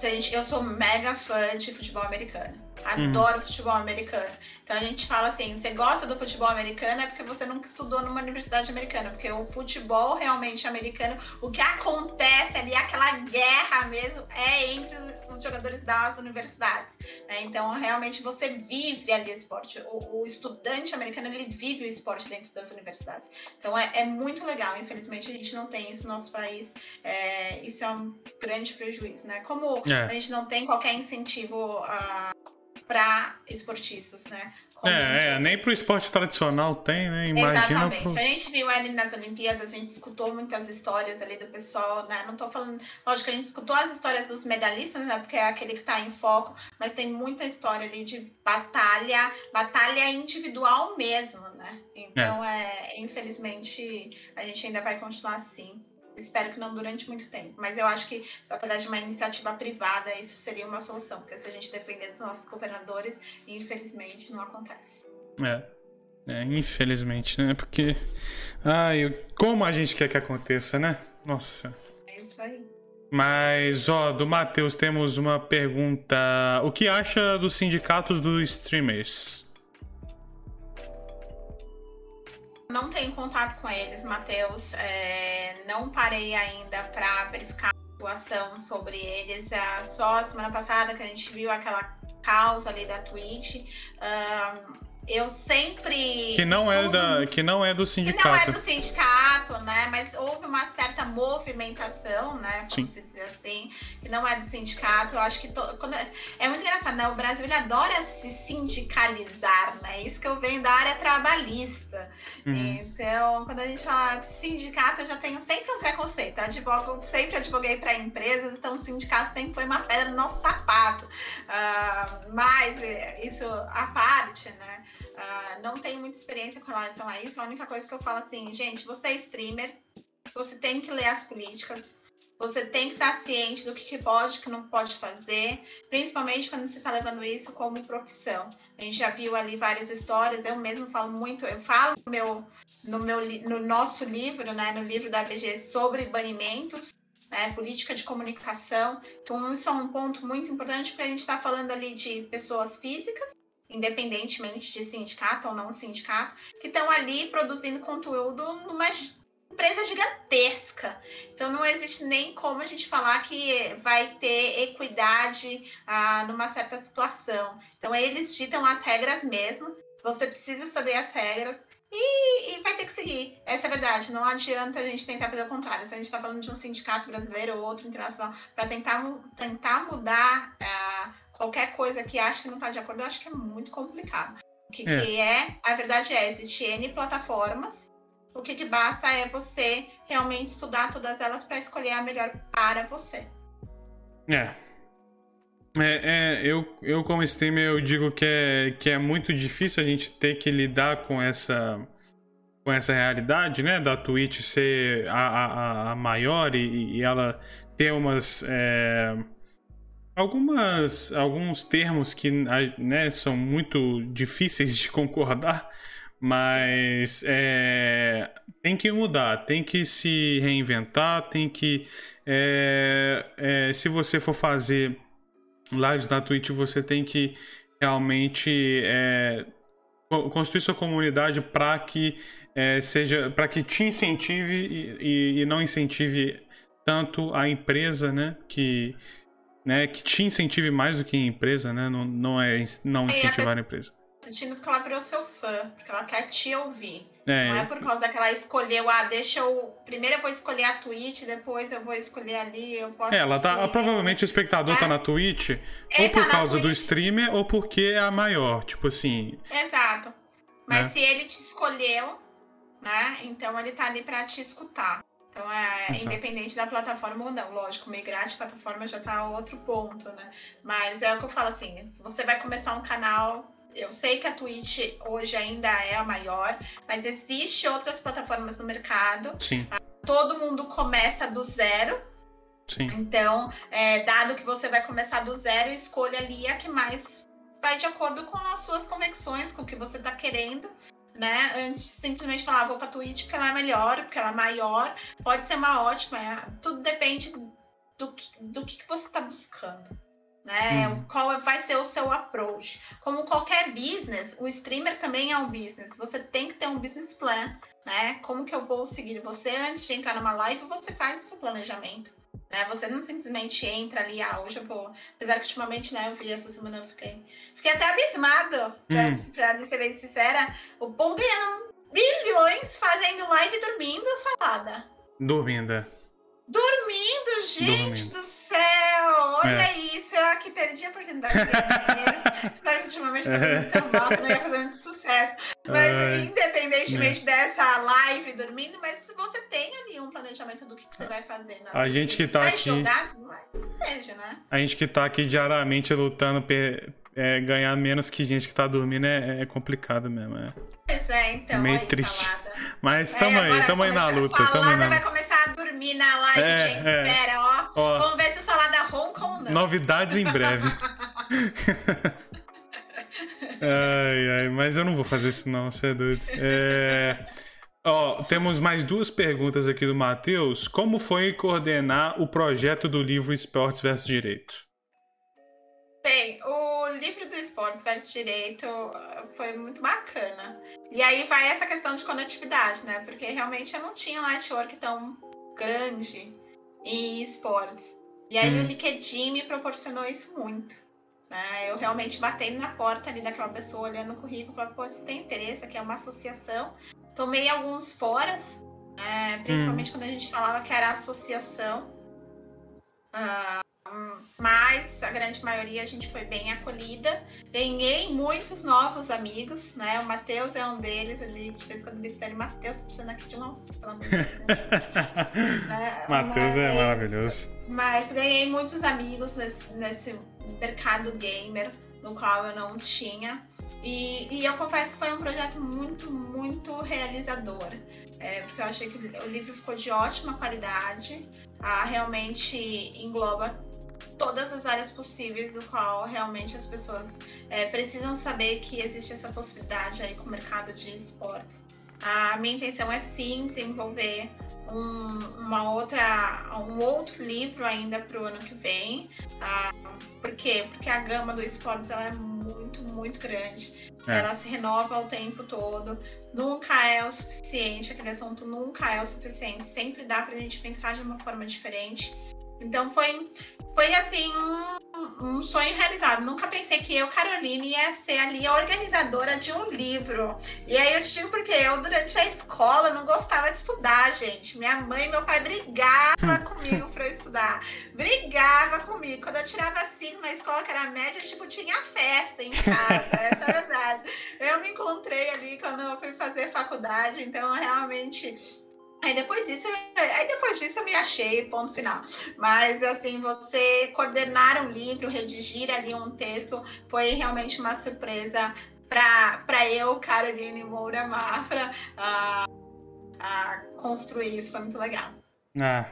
Gente, eu sou mega fã de futebol americano. Adoro uhum. futebol americano. Então a gente fala assim: você gosta do futebol americano é porque você nunca estudou numa universidade americana, porque o futebol realmente americano, o que acontece ali, aquela guerra mesmo, é entre os jogadores das universidades. Né? Então realmente você vive ali o esporte. O, o, estudante americano ele vive o esporte dentro das universidades. Então é, é, muito legal. Infelizmente a gente não tem isso no nosso país. É, isso é um grande prejuízo, né? Como é. a gente não tem qualquer incentivo. Uh, para esportistas, né? Como é, é, nem pro esporte tradicional tem, né? Imagina Exatamente. Pro... A gente viu ali nas Olimpíadas, a gente escutou muitas histórias ali do pessoal, né? Não tô falando. Lógico a gente escutou as histórias dos medalhistas, né? Porque é aquele que tá em foco, mas tem muita história ali de batalha, batalha individual mesmo, né? Então, é. é infelizmente, a gente ainda vai continuar assim. Espero que não durante muito tempo. Mas eu acho que, através de uma iniciativa privada, isso seria uma solução. Porque se a gente depender dos nossos governadores, infelizmente não acontece. É. É, infelizmente, né? Porque. Ai, como a gente quer que aconteça, né? Nossa. É isso aí. Mas, ó, do Matheus temos uma pergunta. O que acha dos sindicatos dos streamers? Não tenho contato com eles, Matheus. É, não parei ainda para verificar a situação sobre eles. É, só semana passada que a gente viu aquela causa ali da Twitch. Um, eu sempre. Que não, é da, que não é do sindicato. Que não é do sindicato, né? Mas houve uma certa movimentação, né? Como Sim. se dizer assim, que não é do sindicato. Eu acho que. To... Quando... É muito engraçado, né? O Brasil ele adora se sindicalizar, né? Isso que eu venho da área trabalhista. Uhum. Então, quando a gente fala de sindicato, eu já tenho sempre um preconceito. Eu advogo, sempre advoguei para empresas, então o sindicato sempre foi uma pedra no nosso sapato. Uh, mas isso à parte, né? Uh, não tenho muita experiência com relação a isso. A única coisa que eu falo assim, gente, você é streamer, você tem que ler as políticas, você tem que estar ciente do que pode e que não pode fazer, principalmente quando você está levando isso como profissão. A gente já viu ali várias histórias, eu mesmo falo muito, eu falo no meu, no, meu, no nosso livro, né, no livro da BG sobre banimentos, né, política de comunicação. Então, isso é um ponto muito importante porque a gente está falando ali de pessoas físicas independentemente de sindicato ou não sindicato, que estão ali produzindo conteúdo numa empresa gigantesca. Então não existe nem como a gente falar que vai ter equidade ah, numa certa situação. Então eles ditam as regras mesmo. Você precisa saber as regras. E, e, vai ter que seguir. Essa é a verdade. Não adianta a gente tentar fazer o contrário. Se a gente está falando de um sindicato brasileiro ou outro internacional, para tentar, tentar mudar uh, qualquer coisa que acha que não está de acordo, eu acho que é muito complicado. O que é, que é a verdade é, existe N plataformas, o que, que basta é você realmente estudar todas elas para escolher a melhor para você. É. É, é, eu, eu como streamer eu digo que é, que é muito difícil a gente ter que lidar com essa com essa realidade, né, da Twitch ser a, a, a maior e, e, ela ter umas é, algumas alguns termos que né, são muito difíceis de concordar, mas é, tem que mudar, tem que se reinventar, tem que é, é, se você for fazer lives na Twitch, você tem que realmente é, construir sua comunidade para que é, seja para que te incentive e, e, e não incentive tanto a empresa, né, que né, que te incentive mais do que a empresa, né? Não, não é não incentivar a empresa. Assistindo porque ela virou seu fã, porque ela quer te ouvir. É, não é por causa que ela escolheu, ah, deixa eu. Primeiro eu vou escolher a Twitch, depois eu vou escolher ali, eu posso. É, ela tá. Provavelmente o espectador tá é. na Twitch, ou por tá causa do streamer, ou porque é a maior. Tipo assim. Exato. Mas é. se ele te escolheu, né? Então ele tá ali pra te escutar. Então é Exato. independente da plataforma ou não. Lógico, migrar de plataforma já tá outro ponto, né? Mas é o que eu falo assim, você vai começar um canal. Eu sei que a Twitch hoje ainda é a maior, mas existe outras plataformas no mercado. Sim. Todo mundo começa do zero. Sim. Então, é, dado que você vai começar do zero, escolha ali a que mais vai de acordo com as suas convicções, com o que você está querendo né? Antes simplesmente falar, vou pra Twitch porque ela é melhor, porque ela é maior. Pode ser uma ótima, é, tudo depende do que, do que você tá buscando. né? Hum. Qual vai ser o seu approach? Como qualquer business, o streamer também é um business. Você tem que ter um business plan, né? Como que eu vou seguir? Você antes de entrar numa live, você faz o seu planejamento. Né? Você não simplesmente entra ali, ah, hoje eu vou. Apesar que ultimamente, né, eu vi essa semana, eu fiquei, fiquei até abismado, pra, hum. pra ser bem sincera. O povo ganhando bilhões fazendo live dormindo, salada. Dormindo. É. Dormindo, gente Dormindo. do céu! Olha é. isso, eu aqui perdi a oportunidade de dinheiro. Espero que ultimamente não ia fazer muito Mas Ai. independentemente é. dessa live dormindo, mas se você tem ali um planejamento do que, você vai fazer na A gente que tá aqui. Jogar, seja, né? A gente que tá aqui diariamente lutando é, ganhar menos que gente que tá dormindo é, é complicado mesmo. É. Pois é, então. Meio aí, triste. Salada. Mas tamo é, aí, tamo aí na luta. Tamo na... vai começar a dormir na live, é, gente. É. Espera, ó. ó. Vamos ver se o salada ronca ou não. Novidades em breve. ai, ai, mas eu não vou fazer isso não, você é doido. É... Ó, temos mais duas perguntas aqui do Matheus. Como foi coordenar o projeto do livro Esportes versus Direito? Bem, o livro do Esportes versus Direito ah, foi muito bacana. E aí vai essa questão de conectividade, né? Porque realmente eu não tinha um network tão grande em esportes. E aí hum. o LinkedIn me proporcionou isso muito. Né? Eu realmente batei na porta ali daquela pessoa olhando o currículo e falei, pô, se tem interesse, aqui é uma associação. Tomei alguns foras, né? principalmente hum. quando a gente falava que era associação. Uh, mas a grande maioria a gente foi bem acolhida. Ganhei muitos novos amigos, né? O Matheus é um deles, ele de vez em quando ele pede Matheus, precisando aqui de um Deus. né? Matheus é maravilhoso. Mas ganhei muitos amigos nesse, nesse mercado gamer, no qual eu não tinha. E, e, eu confesso que foi um projeto muito, muito realizador. É, porque eu achei que o livro ficou de ótima qualidade. Ah, realmente engloba todas as áreas possíveis do qual realmente as pessoas é, precisam saber que existe essa possibilidade aí com o mercado de esportes. A minha intenção é sim desenvolver um, uma outra, um outro livro ainda para o ano que vem. Ah, por quê? Porque a gama do esportes ela é muito, muito grande. É. Ela se renova o tempo todo. Nunca é o suficiente, aquele assunto nunca é o suficiente. Sempre dá para a gente pensar de uma forma diferente. Então foi, foi assim, um, um, sonho realizado. Nunca pensei que eu, Caroline, ia ser ali a organizadora de um livro. E aí eu te digo porque eu, durante a escola, não gostava de estudar, gente. Minha mãe e meu pai brigavam comigo para eu estudar. Brigava comigo. Quando eu tirava cinco na escola, que era média, tipo, tinha festa em casa. Essa é a verdade. Eu me encontrei ali quando eu fui fazer faculdade, então realmente Aí depois disso, aí depois disso eu me achei, ponto final. Mas assim, você coordenar um livro, redigir ali um texto, foi realmente uma surpresa para eu, Caroline Moura Mafra, a, a construir isso. Foi muito legal. Ah,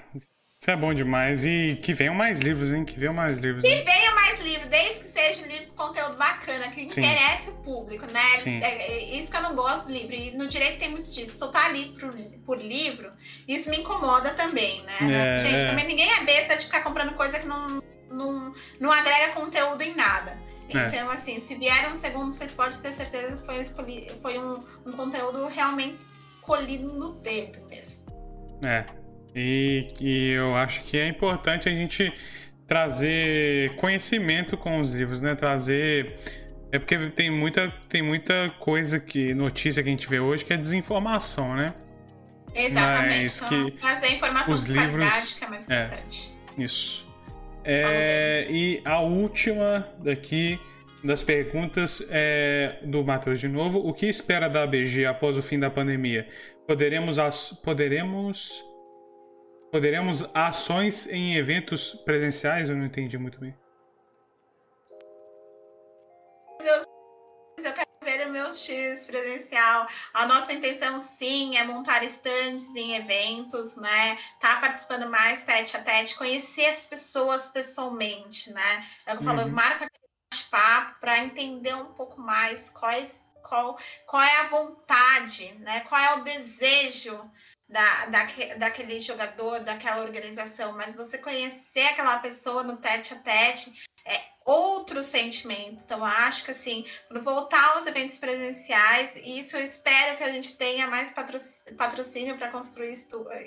isso é bom demais. E que venham mais livros, hein? Que venham mais livros. Que venham mais livros, desde que seja um livro com conteúdo bacana, que Sim. interesse o público, né? Sim. É, é, isso que eu não gosto do livro. E no direito tem muito disso. Soltar livro por, por livro, isso me incomoda também, né? É, Gente, é. também ninguém é besta de ficar comprando coisa que não, não, não agrega conteúdo em nada. É. Então, assim, se vier um segundo, vocês podem ter certeza que foi, escolhi, foi um, um conteúdo realmente escolhido no dedo mesmo. É, e, e eu acho que é importante a gente trazer conhecimento com os livros, né? Trazer. É porque tem muita, tem muita coisa que. notícia que a gente vê hoje que é desinformação, né? Exatamente. Mas que trazer informação os livros. que é mais é, importante. É, isso. É, e a última daqui das perguntas é do Matheus de novo. O que espera da ABG após o fim da pandemia? Poderemos, poderemos Poderemos ações em eventos presenciais? Eu não entendi muito bem. Eu quero ver o meu X presencial. A nossa intenção, sim, é montar estandes em eventos, né? Tá participando mais tete a tete, conhecer as pessoas pessoalmente, né? É eu falo, uhum. marca bate-papo para entender um pouco mais quais, qual, qual é a vontade, né? Qual é o desejo da, da, daquele jogador, daquela organização, mas você conhecer aquela pessoa no tete a tete é outro sentimento. Então, acho que assim, quando voltar aos eventos presenciais, isso eu espero que a gente tenha mais patrocínio para construir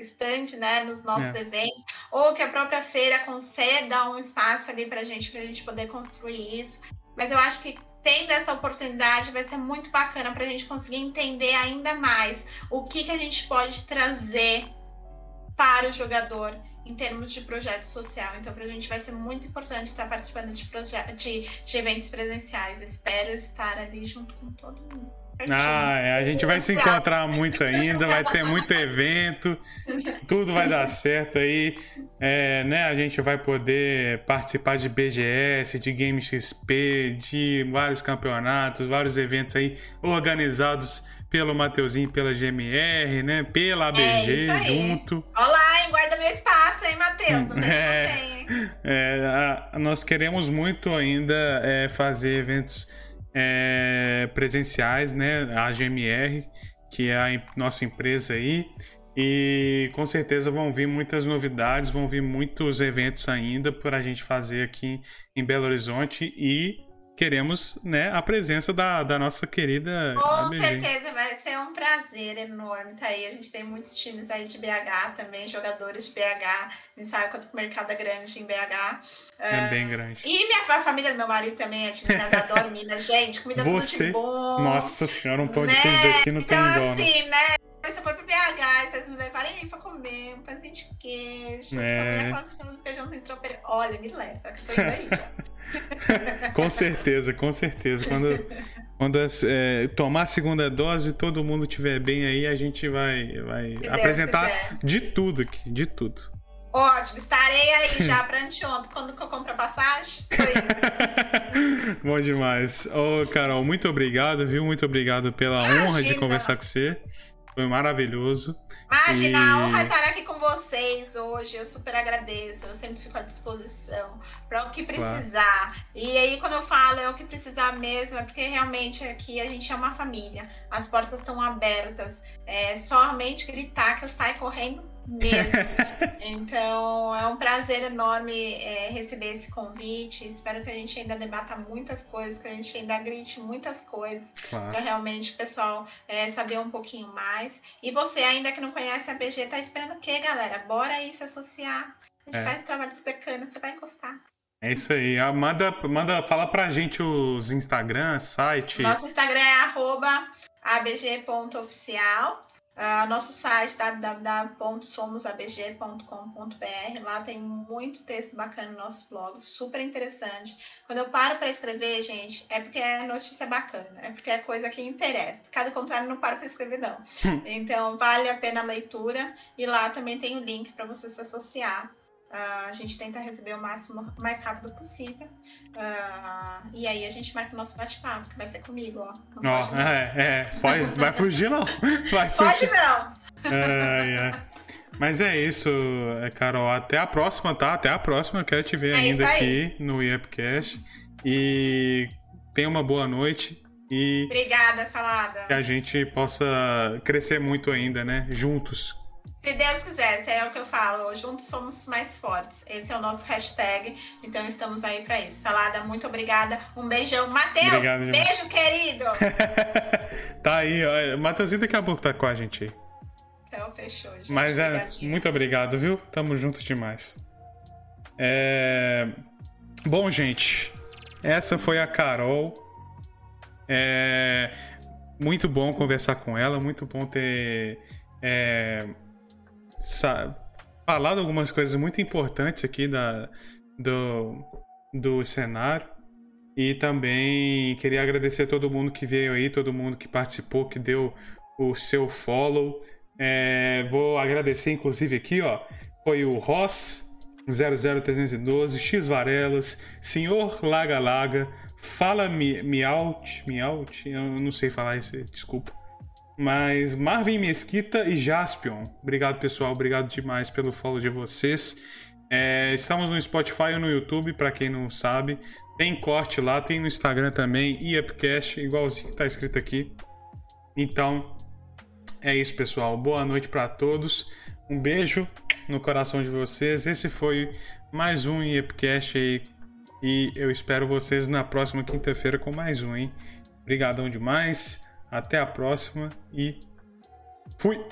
stand né, nos nossos é. eventos, ou que a própria feira conceda um espaço ali para a gente, para a gente poder construir isso. Mas eu acho que tendo essa oportunidade, vai ser muito bacana para a gente conseguir entender ainda mais o que, que a gente pode trazer para o jogador em termos de projeto social. Então, para a gente vai ser muito importante estar participando de, de, de eventos presenciais. Espero estar ali junto com todo mundo. Ah, é, a gente vai se encontrar muito ainda, vai ter muito evento, tudo vai dar certo aí, é, né? A gente vai poder participar de BGS, de Game XP, de vários campeonatos, vários eventos aí organizados pelo Mateuzinho, pela GMR, né? Pela ABG é junto. Olá, hein? Guarda meu espaço, hein, Matheus? É, é, a, nós queremos muito ainda é, fazer eventos é, presenciais, né? A GMR, que é a nossa empresa aí. E com certeza vão vir muitas novidades, vão vir muitos eventos ainda para a gente fazer aqui em Belo Horizonte e queremos né, a presença da, da nossa querida Com ABG. certeza, vai ser um prazer enorme tá aí. A gente tem muitos times aí de BH também, jogadores de BH. A gente sabe quanto o mercado é grande em BH. É uh, bem grande. E minha a família do meu marido também é de Minas, adoro Minas. Gente, comida Você, muito bom. Nossa senhora, um pão né? de queijo daqui não então, tem igual. Né? Assim, né? Você foi pro BH, vocês me levarem aí pra comer um pãozinho de queijo, é. comer com feijão sem tropeiro. Olha, me leva, que foi aí já. com certeza, com certeza. Quando, quando é, tomar a segunda dose, todo mundo estiver bem aí, a gente vai, vai apresentar de tudo aqui, de tudo. Ótimo, estarei aí já para anteontem, quando que eu compro a passagem. Bom demais. Ô, Carol, muito obrigado, viu? Muito obrigado pela Imagina. honra de conversar com você. Foi maravilhoso. Imagina, e... a honra estar aqui com vocês hoje. Eu super agradeço. Eu sempre fico à disposição para o que precisar. Claro. E aí, quando eu falo é o que precisar mesmo, é porque realmente aqui a gente é uma família. As portas estão abertas. É somente gritar que eu saio correndo mesmo. então, é um prazer enorme é, receber esse convite. Espero que a gente ainda debata muitas coisas, que a gente ainda grite muitas coisas, claro. para realmente o pessoal é, saber um pouquinho mais. E você, ainda que não conhece a BG, tá esperando o quê, galera? Bora aí se associar. A gente é. faz trabalho bacana, você vai encostar. É isso aí. Ah, manda, manda, fala pra gente os Instagram, site. Nosso Instagram é arroba abg.oficial. Uh, nosso site www.somosabg.com.br lá tem muito texto bacana no nosso blog, super interessante. Quando eu paro para escrever, gente, é porque é notícia bacana, é porque é coisa que interessa. Caso contrário, não paro para escrever não. então, vale a pena a leitura e lá também tem o link para você se associar Uh, a gente tenta receber o máximo mais rápido possível. Uh, e aí a gente marca o nosso bate-papo, que vai ser comigo, ó. Não oh, é, é. Vai, vai fugir, não. Vai fugir. Pode não. É, é. Mas é isso, é, Carol. Até a próxima, tá? Até a próxima. Quero te ver é ainda aqui no IEPcast. E tenha uma boa noite. E Obrigada, Salada. Que a gente possa crescer muito ainda, né? Juntos se Deus quiser, é o que eu falo, juntos somos mais fortes. Esse é o nosso hashtag, então estamos aí para isso. Salada, muito obrigada. Um beijão. Matheus, beijo, querido. tá aí, ó. Matheusinho daqui a pouco tá com a gente aí. Então, fechou, gente. Mas é, muito obrigado, viu? Tamo juntos demais. É... Bom, gente, essa foi a Carol. É... Muito bom conversar com ela, muito bom ter... É falado algumas coisas muito importantes aqui da, do, do cenário. E também queria agradecer a todo mundo que veio aí, todo mundo que participou, que deu o seu follow. É, vou agradecer, inclusive, aqui, ó. Foi o Ross 00312, X Varelas, Senhor Laga Laga, Fala Miaut, Miaut, eu não sei falar isso, desculpa. Mas Marvin Mesquita e Jaspion. Obrigado, pessoal. Obrigado demais pelo follow de vocês. É, estamos no Spotify e no YouTube, para quem não sabe. Tem corte lá, tem no Instagram também, e Upcast, igualzinho que tá escrito aqui. Então, É isso, pessoal. Boa noite para todos. Um beijo no coração de vocês. Esse foi mais um IEPcast aí. E eu espero vocês na próxima quinta-feira com mais um, hein? Obrigadão demais. Até a próxima e fui!